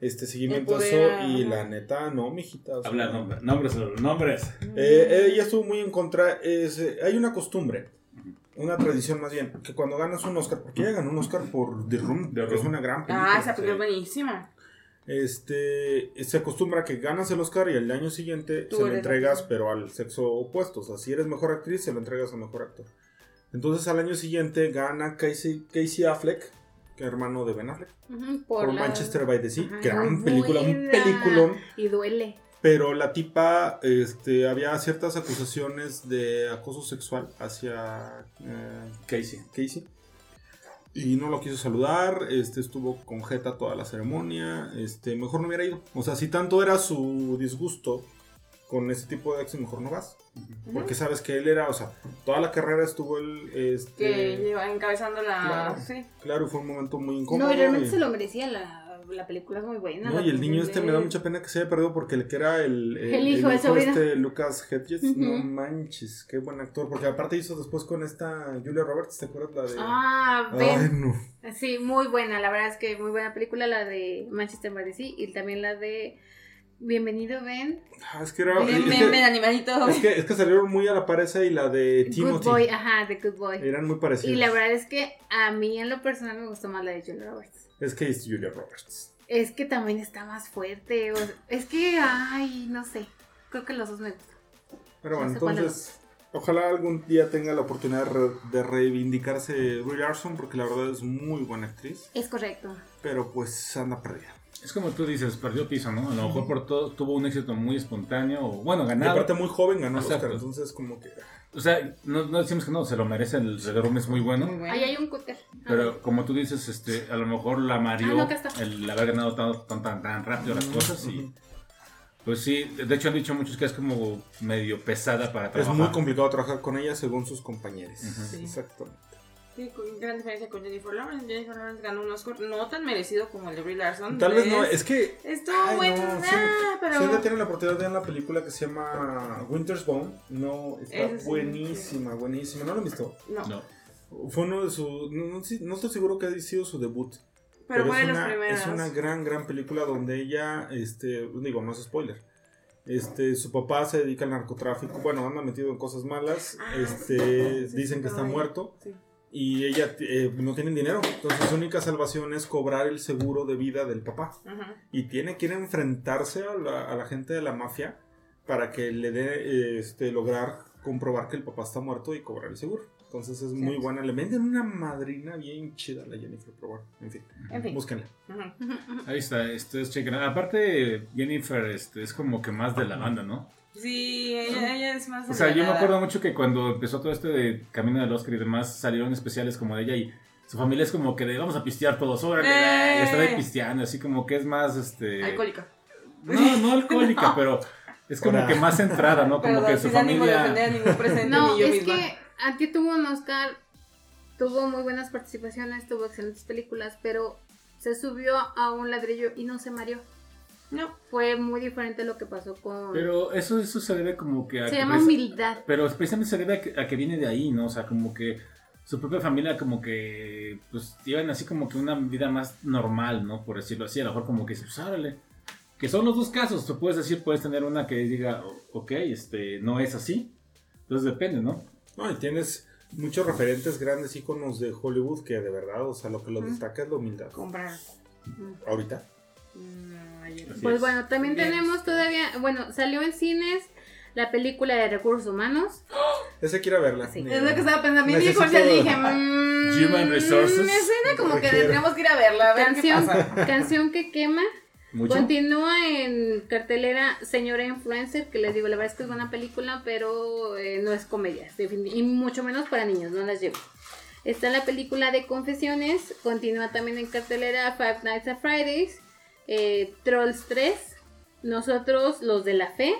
este seguimiento a eso y la neta no, mijita. o sea, habla nombres, nombres, nombres. eh, ella estuvo muy en contra. Es, eh, hay una costumbre, una tradición más bien, que cuando ganas un Oscar, porque ella ganó un Oscar por The Room, The que es Room. una gran película. Ah, esa película Sí. es buenísima. Este, se acostumbra que ganas el Oscar y el año siguiente Tú se lo entregas, pero al sexo opuesto. O sea, si eres mejor actriz, se lo entregas al mejor actor. Entonces, al año siguiente gana Casey, Casey Affleck, que hermano de Ben Affleck, por, la- Manchester by the Sea. Ajá, gran película, un peliculón. Y duele. Pero la tipa, este, había ciertas acusaciones de acoso sexual hacia eh, Casey. Casey. Y no lo quiso saludar, este, estuvo con Jeta toda la ceremonia, este, mejor no hubiera ido. O sea, si tanto era su disgusto con ese tipo de acción, mejor no vas. Porque sabes que él era, o sea, toda la carrera estuvo él, este, Que lleva encabezando la. Claro. Sí. claro, fue un momento muy incómodo. No, realmente y- se lo merecía. La, la película es muy buena. No, y el niño este de me da mucha pena que se haya perdido porque el que era el, El hijo, el este Lucas Hedges, no manches, qué buen actor, porque aparte hizo después con esta Julia Roberts, ¿te acuerdas la de? Ah, Ay, no. Sí, muy buena. La verdad es que muy buena película. La de Manchester by the Sea y también la de Bienvenido, Ben. Ah, es que era es ven, que- ven, animalito. Es que, es que salieron muy a la par esa y la de Good Timothy. Boy, ajá, de Good Boy. Eran muy parecidas. Y la verdad es que a mí en lo personal me gustó más la de Julia Roberts. Es que es Julia Roberts. Es que también está más fuerte. o- es que, ay, no sé. Creo que los dos me gustan. Pero bueno, No sé entonces, ojalá algún día tenga la oportunidad de reivindicarse Brie Larson, porque la verdad es muy buena actriz, Es correcto. pero pues anda perdida. Es como tú dices, perdió piso, ¿no? A lo mejor por todo tuvo un éxito muy espontáneo, o bueno, Y ganado. aparte muy joven ganó el Exacto. Oscar, entonces como que... O sea, no, no decimos que no, se lo merece, el Room es muy bueno. Ahí hay un cúter. Ah, Pero como tú dices, este, a lo mejor la mareó Ah, no, el haber ganado tan, tan, tan, tan rápido las cosas y pues sí, de hecho han dicho muchos que es como medio pesada para Es trabajar. muy complicado trabajar con ella según sus compañeros. Sí. Exactamente. Con gran diferencia con Jennifer Lawrence. Jennifer Lawrence ganó un Oscar no tan merecido como el de Brie Larson. Tal vez no, es que... Estuvo Ay, bueno, no, ah, si, pero. si alguien tiene la oportunidad de ver la película que se llama Winter's Bone, no, está sí, buenísima, buenísima. ¿No lo han visto? No, No. Fue uno de sus... No, estoy seguro que haya sido su debut. pero, fue de es, las una, primeras. es una gran, gran película donde ella, este, digo, no es spoiler. Este, su papá se dedica al narcotráfico, bueno, anda metido en cosas malas, Ah, este, sí, dicen que está muerto sí. Y ella eh, no tienen dinero, entonces su única salvación es cobrar el seguro de vida del papá Ajá. y tiene que ir a enfrentarse a la, a la gente de la mafia para que le dé, este, lograr comprobar que el papá está muerto y cobrar el seguro. Entonces es muy buena, le venden una madrina bien chida a la Jennifer, bueno, en fin, En fin. búsquenla. Ahí está, este es chequen. Aparte, Jennifer este, es como que más de la banda, ¿no? Sí, ella, ella es más. O sea, yo me acuerdo mucho que cuando empezó todo este de Camino del Oscar y demás, salieron especiales como de ella y su familia es como que de vamos a pistear todos, órale, ¡Eh! está de pisteando, así como que es más, este... Alcohólica. No, no alcohólica, No. pero Es como que más centrada, ¿no? Como Perdón, que su de familia. a ningún presente No, ni yo es misma. que Anti tuvo un Oscar, tuvo muy buenas participaciones, tuvo excelentes películas, pero se subió a un ladrillo y no se mareó. No. Fue muy diferente a lo que pasó con... Pero eso, eso se debe como que a se que llama preci- humildad. Pero precisamente se debe a que, a que viene de ahí, ¿no? O sea, como que su propia familia como que pues llevan así como que una vida más normal, ¿no? Por decirlo así, a lo mejor como que pues árale. Que son los dos casos, tú puedes decir, puedes tener una que diga, "O- ok, este, no es así. Entonces depende, ¿no? No, y tienes muchos referentes, grandes íconos de Hollywood que de verdad, o sea, lo que los destaca es la humildad. Comprar. Ahorita. Mm, ayer. Así Pues es. bueno, también Bien. tenemos todavía, bueno, salió en cines la película de recursos humanos. Ese quiero verla. Sí. Es lo que estaba pensando. A mí dijo, ya dije, mmm, Human Resources. Me suena como que Requiere. tendríamos que ir a verla, a ver Canción, qué pasa. canción que quema. Mucho. Continúa en cartelera Señora Influencer, que les digo, la verdad es que es buena película, pero eh, no es comedia, y mucho menos para niños, no las llevo. Está la película de Confesiones, continúa también en cartelera Five Nights at Fridays, eh, Trolls 3, Nosotros los de la Fe,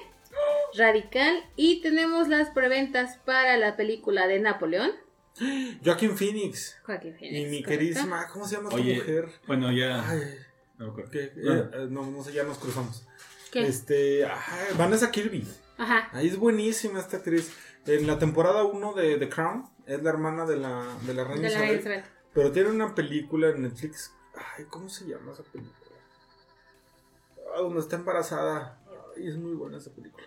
Radical, y tenemos las preventas para la película de Napoleón. Joaquin Phoenix. Joaquín Y Phoenix, mi ¿correcto? queridísima, ¿cómo se llama esta Oye, mujer? bueno, ya. Ay, no. Eh, eh, no, no sé, ya nos cruzamos. ¿Qué? Este, ay, Vanessa Kirby. Ajá. Ahí es buenísima esta actriz. En la temporada 1 de The Crown, es la hermana de la, de la reina De la Isabel. Isabel. Pero tiene una película en Netflix. Ay, ¿cómo se llama esa película? Donde está embarazada. Ay, es muy buena esa película.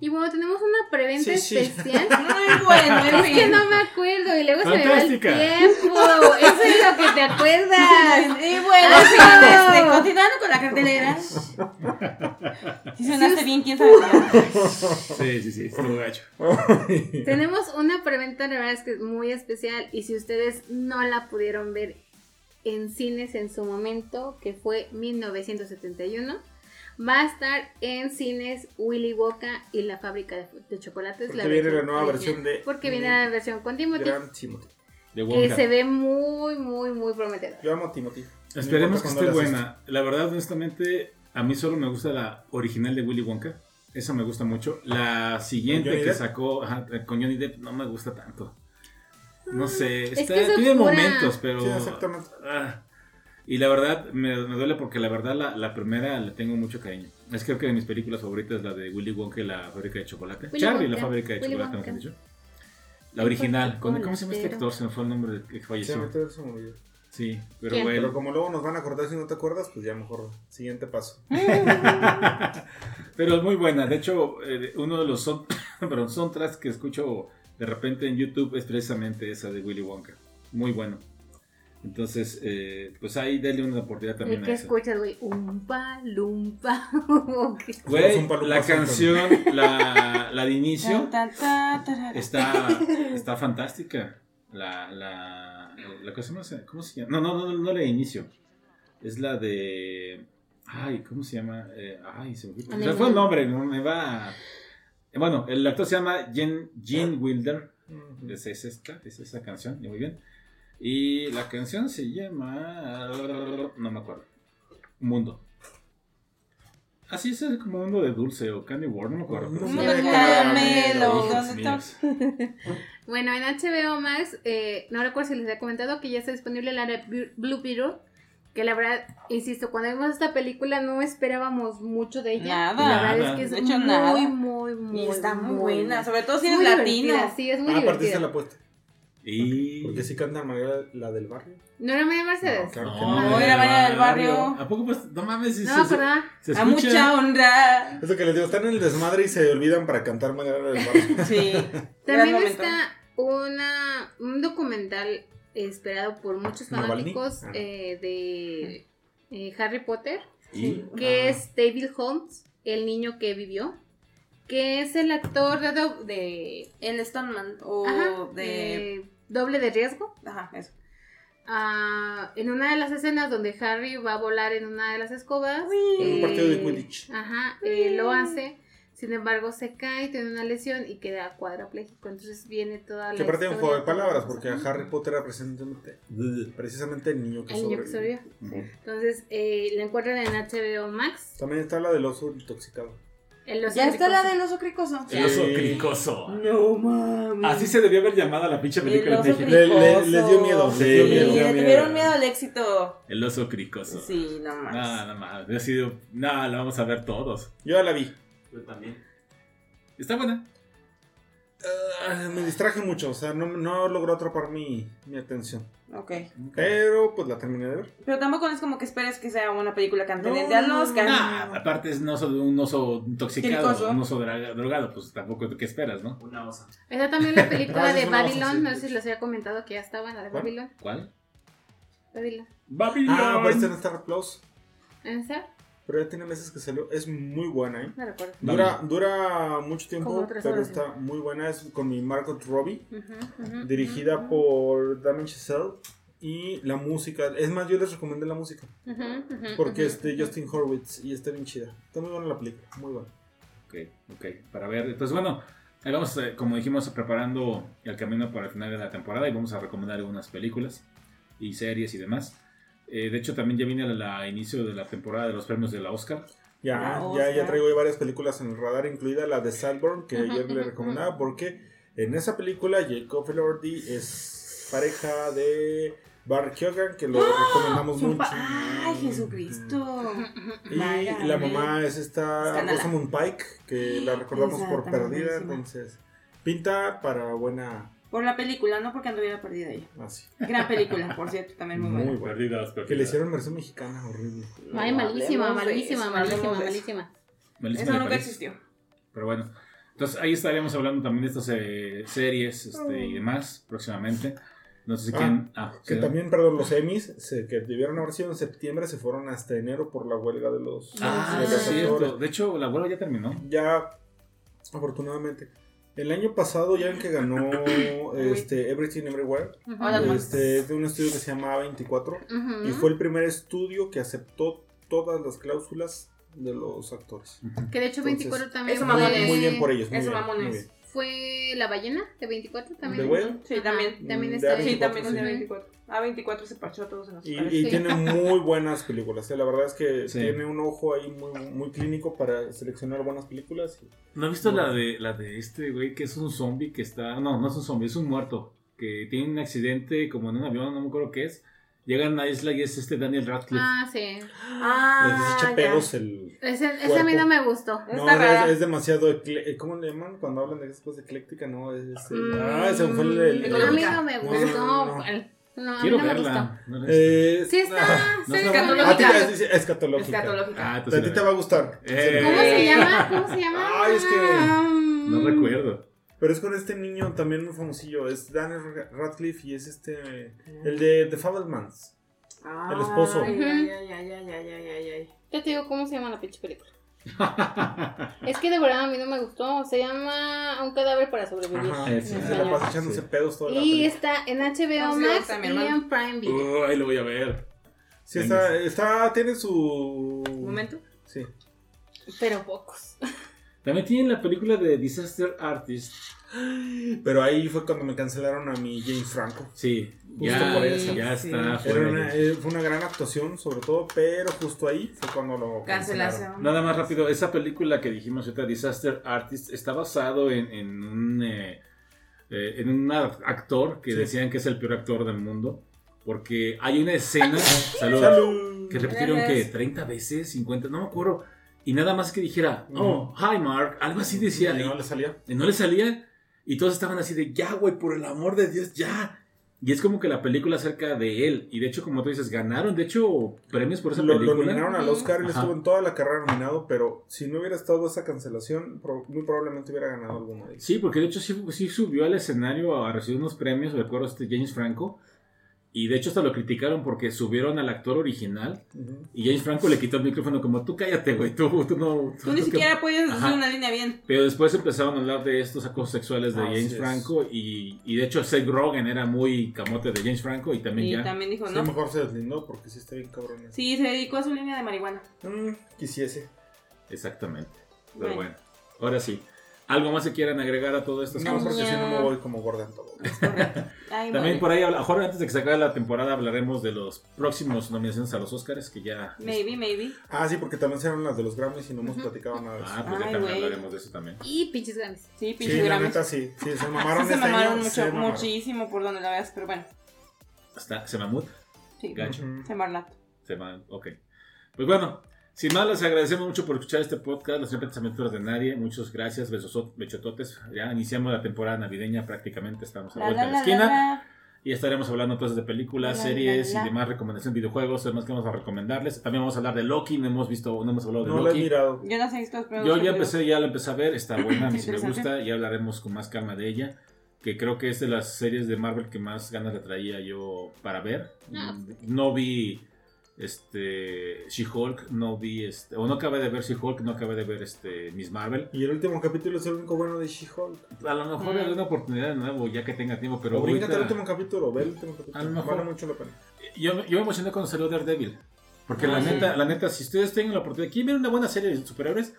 Y bueno, tenemos una preventa Sí, sí. especial. Muy bueno, en Es que no me acuerdo y luego se me va el Fantástica. tiempo. Eso es lo que te acuerdas. Y bueno, Ah. este, continuando con la cartelera. Si sonaste bien, quién sabe. Sí, sí, sí, estuvo gacho. Tenemos una preventa, la verdad es que es muy especial. Y si ustedes no la pudieron ver en cines en su momento, que fue 1971, va a estar en cines Willy Wonka y la fábrica de, de chocolates. Porque viene la nueva original. versión de- Porque viene la versión con Timothy. Gran Timothy. De Que se ve muy, muy, muy prometedor. Yo amo a Timothy. Esperemos que esté buena. La verdad, honestamente, a mí solo me gusta la original de Willy Wonka. Esa me gusta mucho. La siguiente ¿Con Johnny que Depp? sacó ajá, con Johnny Depp no me gusta tanto. No sé, Es está, que es tiene oscura. momentos, pero. Sí, exactamente. ah. Y la verdad, me, me duele porque la verdad, la, la primera le tengo mucho cariño. Es creo que de mis películas favoritas la de Willy Wonka y la fábrica de chocolate. Willy Charlie y la Wonka, fábrica de Willy chocolate, Wonka. mejor dicho. La original. ¿Cómo, cómo se llama este actor? Se me fue el nombre del que falleció. Sí, pero ¿Quién? bueno. Pero como luego nos van a acordar si no te acuerdas, pues ya mejor siguiente paso. Pero es muy buena. De hecho, eh, uno de los son, perdón, soundtracks que escucho de repente en YouTube es precisamente esa de Willy Wonka. Muy bueno. Entonces, eh, pues ahí denle una oportunidad ¿Y también qué a eso. escuchas, güey? Umpa, lumpa. Güey, la canción, la, la de inicio, está, está fantástica. La, la, la cosa más, ¿cómo se llama? No, no, no, no la de inicio. Es la de, ay, ¿cómo se llama? Eh, ay, se me fue, se fue el nombre, no me va. Bueno, el actor se llama Gene, Gene Wilder. Es, es esta, es esa canción, y muy bien. Y la canción se llama. No me acuerdo. Mundo. Así es el como mundo de dulce o candy world, no me acuerdo. pero Mundo de caramelo. Bueno, en HBO Max, eh, no recuerdo si les he comentado que ya está disponible la de Blue Beetle. Que la verdad, insisto, cuando vimos esta película no esperábamos mucho de ella. Nada. Y la verdad es que es De hecho, muy, nada. muy, muy, Y está muy buena, sobre todo si divertida, latino. Sí, es muy Ah, aparte divertida. se la apuesta. Y. Porque sí canta María la del barrio. ¿No era María Mercedes? No, claro que No, no. No, era María del Barrio. ¿A poco pues? No mames, si No, se, ¿verdad? se A escucha. mucha honra. Eso que les digo, están en el desmadre y se olvidan para cantar María la del barrio. Sí. También está una, un documental esperado por muchos fanáticos Ah. eh, de eh, Harry Potter, Y. que Ah. es David Holmes, el niño que vivió, que es el actor de, de, El Stoneman. O ajá, de. Doble de riesgo. Ajá, eso. Ah, en una de las escenas donde Harry va a volar en una de las escobas, En un partido de Quidditch. Ajá, eh, lo hace. Sin embargo, se cae, tiene una lesión y queda cuadrapléjico. Entonces viene toda la. Que aparte un juego de palabras, porque a Harry Potter era precisamente, precisamente el niño que El niño que sobrevivió. sobrevivió. Ujú. Entonces, eh, la encuentran en HBO Max. También está la del oso intoxicado. El oso Ya está la del oso cricoso. El oso Sí. cricoso. No mames. Así se debió haber llamado la pinche película El en México. Le- le- les dio miedo, les Sí, dio miedo. le miedo. tuvieron miedo al éxito. El oso cricoso. Sí, no más. No, no sido. No, lo vamos a ver todos. Yo ya la vi. Yo también. Está buena. Ah, me distraje mucho, o sea, no, no logró atrapar mi, mi atención. Ok. Pero pues la terminé de ver. Pero tampoco es como que esperes que sea una película cantante No, al Oscar. Nah, aparte es un oso, un oso intoxicado, un oso drogado, pues tampoco qué esperas, ¿no? Una osa. Está también la película de osa, Babylon. sí. No sé si les había comentado que ya estaba la de ¿Cuál? Babylon. ¿Cuál? Babylon. Babylon. Ah, aparece en Star Plus. ¿En esa? Pero ya tiene meses que salió. Es muy buena, ¿eh? Recuerdo. Dura, dura mucho tiempo, pero está muy buena. Es con mi Margot Robbie, dirigida por Damien Chazelle. Y la música, es más, yo les recomendé la música. Porque este ujú. Justin Horwitz y está bien chida. Está muy buena la película, muy buena. Ok, ok, para ver. Entonces, bueno, vamos, eh, como dijimos, preparando el camino para el final de la temporada y vamos a recomendar algunas películas y series y demás. Eh, de hecho, también ya viene la inicio de la temporada de los premios de la Oscar. Ya, La ya, ya traigo varias películas en el radar, incluida la de Salborn, que ayer le recomendaba, porque en esa película Jacob Elordi es pareja de Barry Keoghan, que lo recomendamos Su mucho. ¡Ay, Jesucristo! Y Válgame. la mamá es esta. Rosamund Pike, que la recordamos por perdida, entonces pinta para buena... Por la película, no porque anduviera perdida ella. Así. Gran película, por cierto, también muy buena. Muy buena. Perdidas, Que le perdidas. hicieron versión mexicana horrible. Ay, No malísima, malísima, malísima, malísima. Malísima Eso nunca existió. Pero bueno, entonces ahí estaremos hablando también de estas eh, series este, y demás próximamente. No sé si Ah, quieren. Ah, Que sí. también, perdón, los Emmys, se- que debieron haber sido en septiembre, se fueron hasta enero por la huelga de los, Ah, de sí. De hecho, la abuela ya terminó. Ya, afortunadamente. El año pasado ya ven que ganó este, Everything Everywhere. Hola, Juan. este, de un estudio que se llama 24, Ujú. y fue el primer estudio que aceptó todas las cláusulas de los actores. Que de hecho Entonces, 24 también eso fue, mamones. Muy bien por ellos. Muy Eso bien, mamones. muy bien. Fue la ballena de 24 también. ¿De Whale? Sí, Ajá, también. También De está A24, Sí, también es de sí. 24. A24 se parchó a todos en los Y, y Sí. tiene muy buenas películas. eh, La verdad es que Sí. tiene un ojo ahí muy, muy clínico para seleccionar buenas películas. ¿No has visto la de la de este güey que es un zombie que está. No, no es un zombie, es un muerto. Que tiene un accidente como en un avión, no me acuerdo qué es. Llega a isla y es este Daniel Radcliffe. Ah, sí. Ah, Les ya. pedos el. Ese, ese a mí no me gustó. No, es, rara. es demasiado. ecle- eh, ¿Cómo le llaman cuando hablan de esas cosas ecléctica? No, es. este- Mm, ah, ese fue el. el- A mí no me No, gustó. no, no, no. el- No, a mí Quiero no me verla. No la he visto. eh, Sí está, ah, no sí a ti te es, es escatológica. Escatológica. Ah, A entonces ti la te va a gustar. Eh. ¿Cómo se llama? ¿Cómo se llama? Ay, es que- Mm. No recuerdo. Pero es con este niño también muy famosillo. Es Daniel Radcliffe y es este. El de The Fablemans. Ah, el esposo. Ay, ay, ay, ya te digo cómo se llama la pinche película. es que de verdad a mí no me gustó. Se llama Un cadáver para sobrevivir. Ajá, sí, se la pasa echándose sí. pedos toda la Y está en HBO Max y en Prime Video. Oh, ahí lo voy a ver. Sí, está, está, tiene su. ¿Momento? Sí. Pero pocos. También tienen la película de Disaster Artist pero ahí fue cuando me cancelaron a mi James Franco. Sí, Justo ya, por eso. ya Sí. está. Era fuera una- eh, fue una gran actuación, sobre todo, pero justo ahí fue cuando lo cancelaron. Cancelación. Nada más rápido, esa película que dijimos ahorita, Disaster Artist, está basado en, en un, eh, eh, en un actor que Sí. decían que es el peor actor del mundo. Porque hay una escena saludos, ¡Salud! que repitieron que Gracias. 30 veces, 50, no me acuerdo. Y nada más que dijera, oh, hi Mark, algo así decía. Y, no le salía. y no le salía. Y todos estaban así de, ya, güey, por el amor de Dios, ya. Y es como que la película acerca de él. Y de hecho, como tú dices, ganaron, de hecho, premios por esa Lo, lo película. nominaron al Oscar, él Ajá. estuvo en toda la carrera nominado, pero si no hubiera estado esa cancelación, muy probablemente hubiera ganado alguno de ellos. Sí, porque de hecho sí, sí subió al escenario a recibir unos premios, recuerdo este James Franco. Y de hecho hasta lo criticaron porque subieron al actor original y James Franco le quitó el micrófono como tú cállate, güey, tú, tú no... Tú ni tú- siquiera puedes Ajá. hacer una línea bien. Pero después empezaron a hablar de estos acosos sexuales de Así James es. Franco y, y de hecho Seth Rogen era muy camote de James Franco y también Y ya... también dijo, Sí, no. mejor se deslindó porque sí está bien cabrón. eso. Sí, se dedicó a su línea de marihuana. Mm, quisiese. Exactamente. Pero Bueno. bueno, ahora sí. ¿Algo más que quieran agregar a todo esto? No, porque si no me voy como gorda en todo. Ay, También madre. por ahí, a lo mejor antes de que se acabe la temporada, hablaremos de los próximos nominaciones a los Oscars, que ya... Maybe, maybe. Ah, sí, porque también serán las de los Grammys y no hemos platicado nada de eso. Ah, pues ya Ay, también güey. hablaremos de eso también. Y pinches grandes. Sí, Sí, pinche la Grammys. neta sí. Sí, se Sí, mamaron se este mamaron año, mucho, se mamaron. muchísimo por donde la veas, pero bueno. Hasta Semamut, Sí, Gacho. Ujú. se marla. Sema, ok. Pues bueno, sin más, les agradecemos mucho por escuchar este podcast, Las Siempre Aventuras de Nadie. Muchas gracias, besos, bechototes. Ya iniciamos la temporada navideña prácticamente, estamos a la vuelta la, de la la, esquina. la, la. Y estaremos hablando entonces de películas, La, series la, la. y demás recomendaciones, videojuegos, además que vamos a recomendarles. También vamos a hablar de Loki, no hemos visto, no hemos hablado de No lo he Loki. mirado. Yo no sé si estás Yo ya empecé, ya la empecé a ver, está buena, a mí sí me gusta, ya hablaremos con más calma de ella, que creo que es de las series de Marvel que más ganas le traía yo para ver. Ah. No vi este She-Hulk, no vi este, o no acabé de ver She-Hulk, no acabé de ver este Miss Marvel. Y el último capítulo es el único bueno de She-Hulk. A lo mejor Mm. doy una oportunidad de nuevo ya que tenga tiempo, pero Pero bríncate el ahorita- último capítulo, ve el último capítulo. A lo mejor. Vale mucho la pena. yo, yo me emocioné cuando salió Daredevil. Porque la Ah, sí. neta, la neta, si ustedes tienen la oportunidad, quieren ver una buena serie de superhéroes,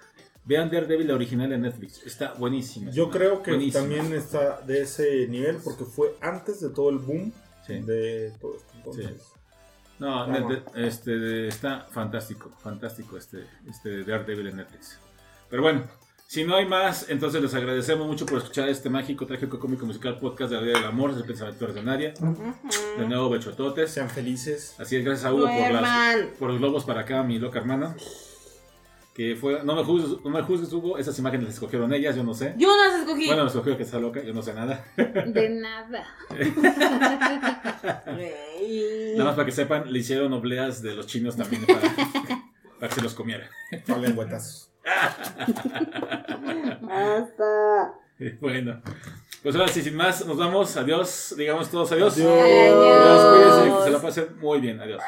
vean Daredevil, la original de Netflix. Está buenísima. Yo creo que Buenísima. también está de ese nivel porque fue antes de todo el boom Sí. de todo esto. Entonces, No, este, está fantástico, fantástico este, este Daredevil en Netflix. Pero bueno, si no hay más, entonces les agradecemos mucho por escuchar este mágico, trágico, cómico, musical podcast de la vida del amor, de Pensamientos de Nadia. De nuevo, Bechototes. sean felices. Así es, gracias a Hugo por, las, por los globos para acá, mi loca hermana. Que fue, no me juzgues, no me juzgues, Hugo, esas imágenes las escogieron ellas, yo no sé. Yo no las escogí. Bueno, me escogió que está loca, yo no sé nada. De nada. Nada más para que sepan, le hicieron obleas de los chinos también para, para que se los comiera. No lengüetazos. Basta. Bueno, pues ahora sí, sin más, nos vamos. Adiós, digamos todos adiós. Adiós. Adiós, cuídense, que se la pasen muy bien. Adiós.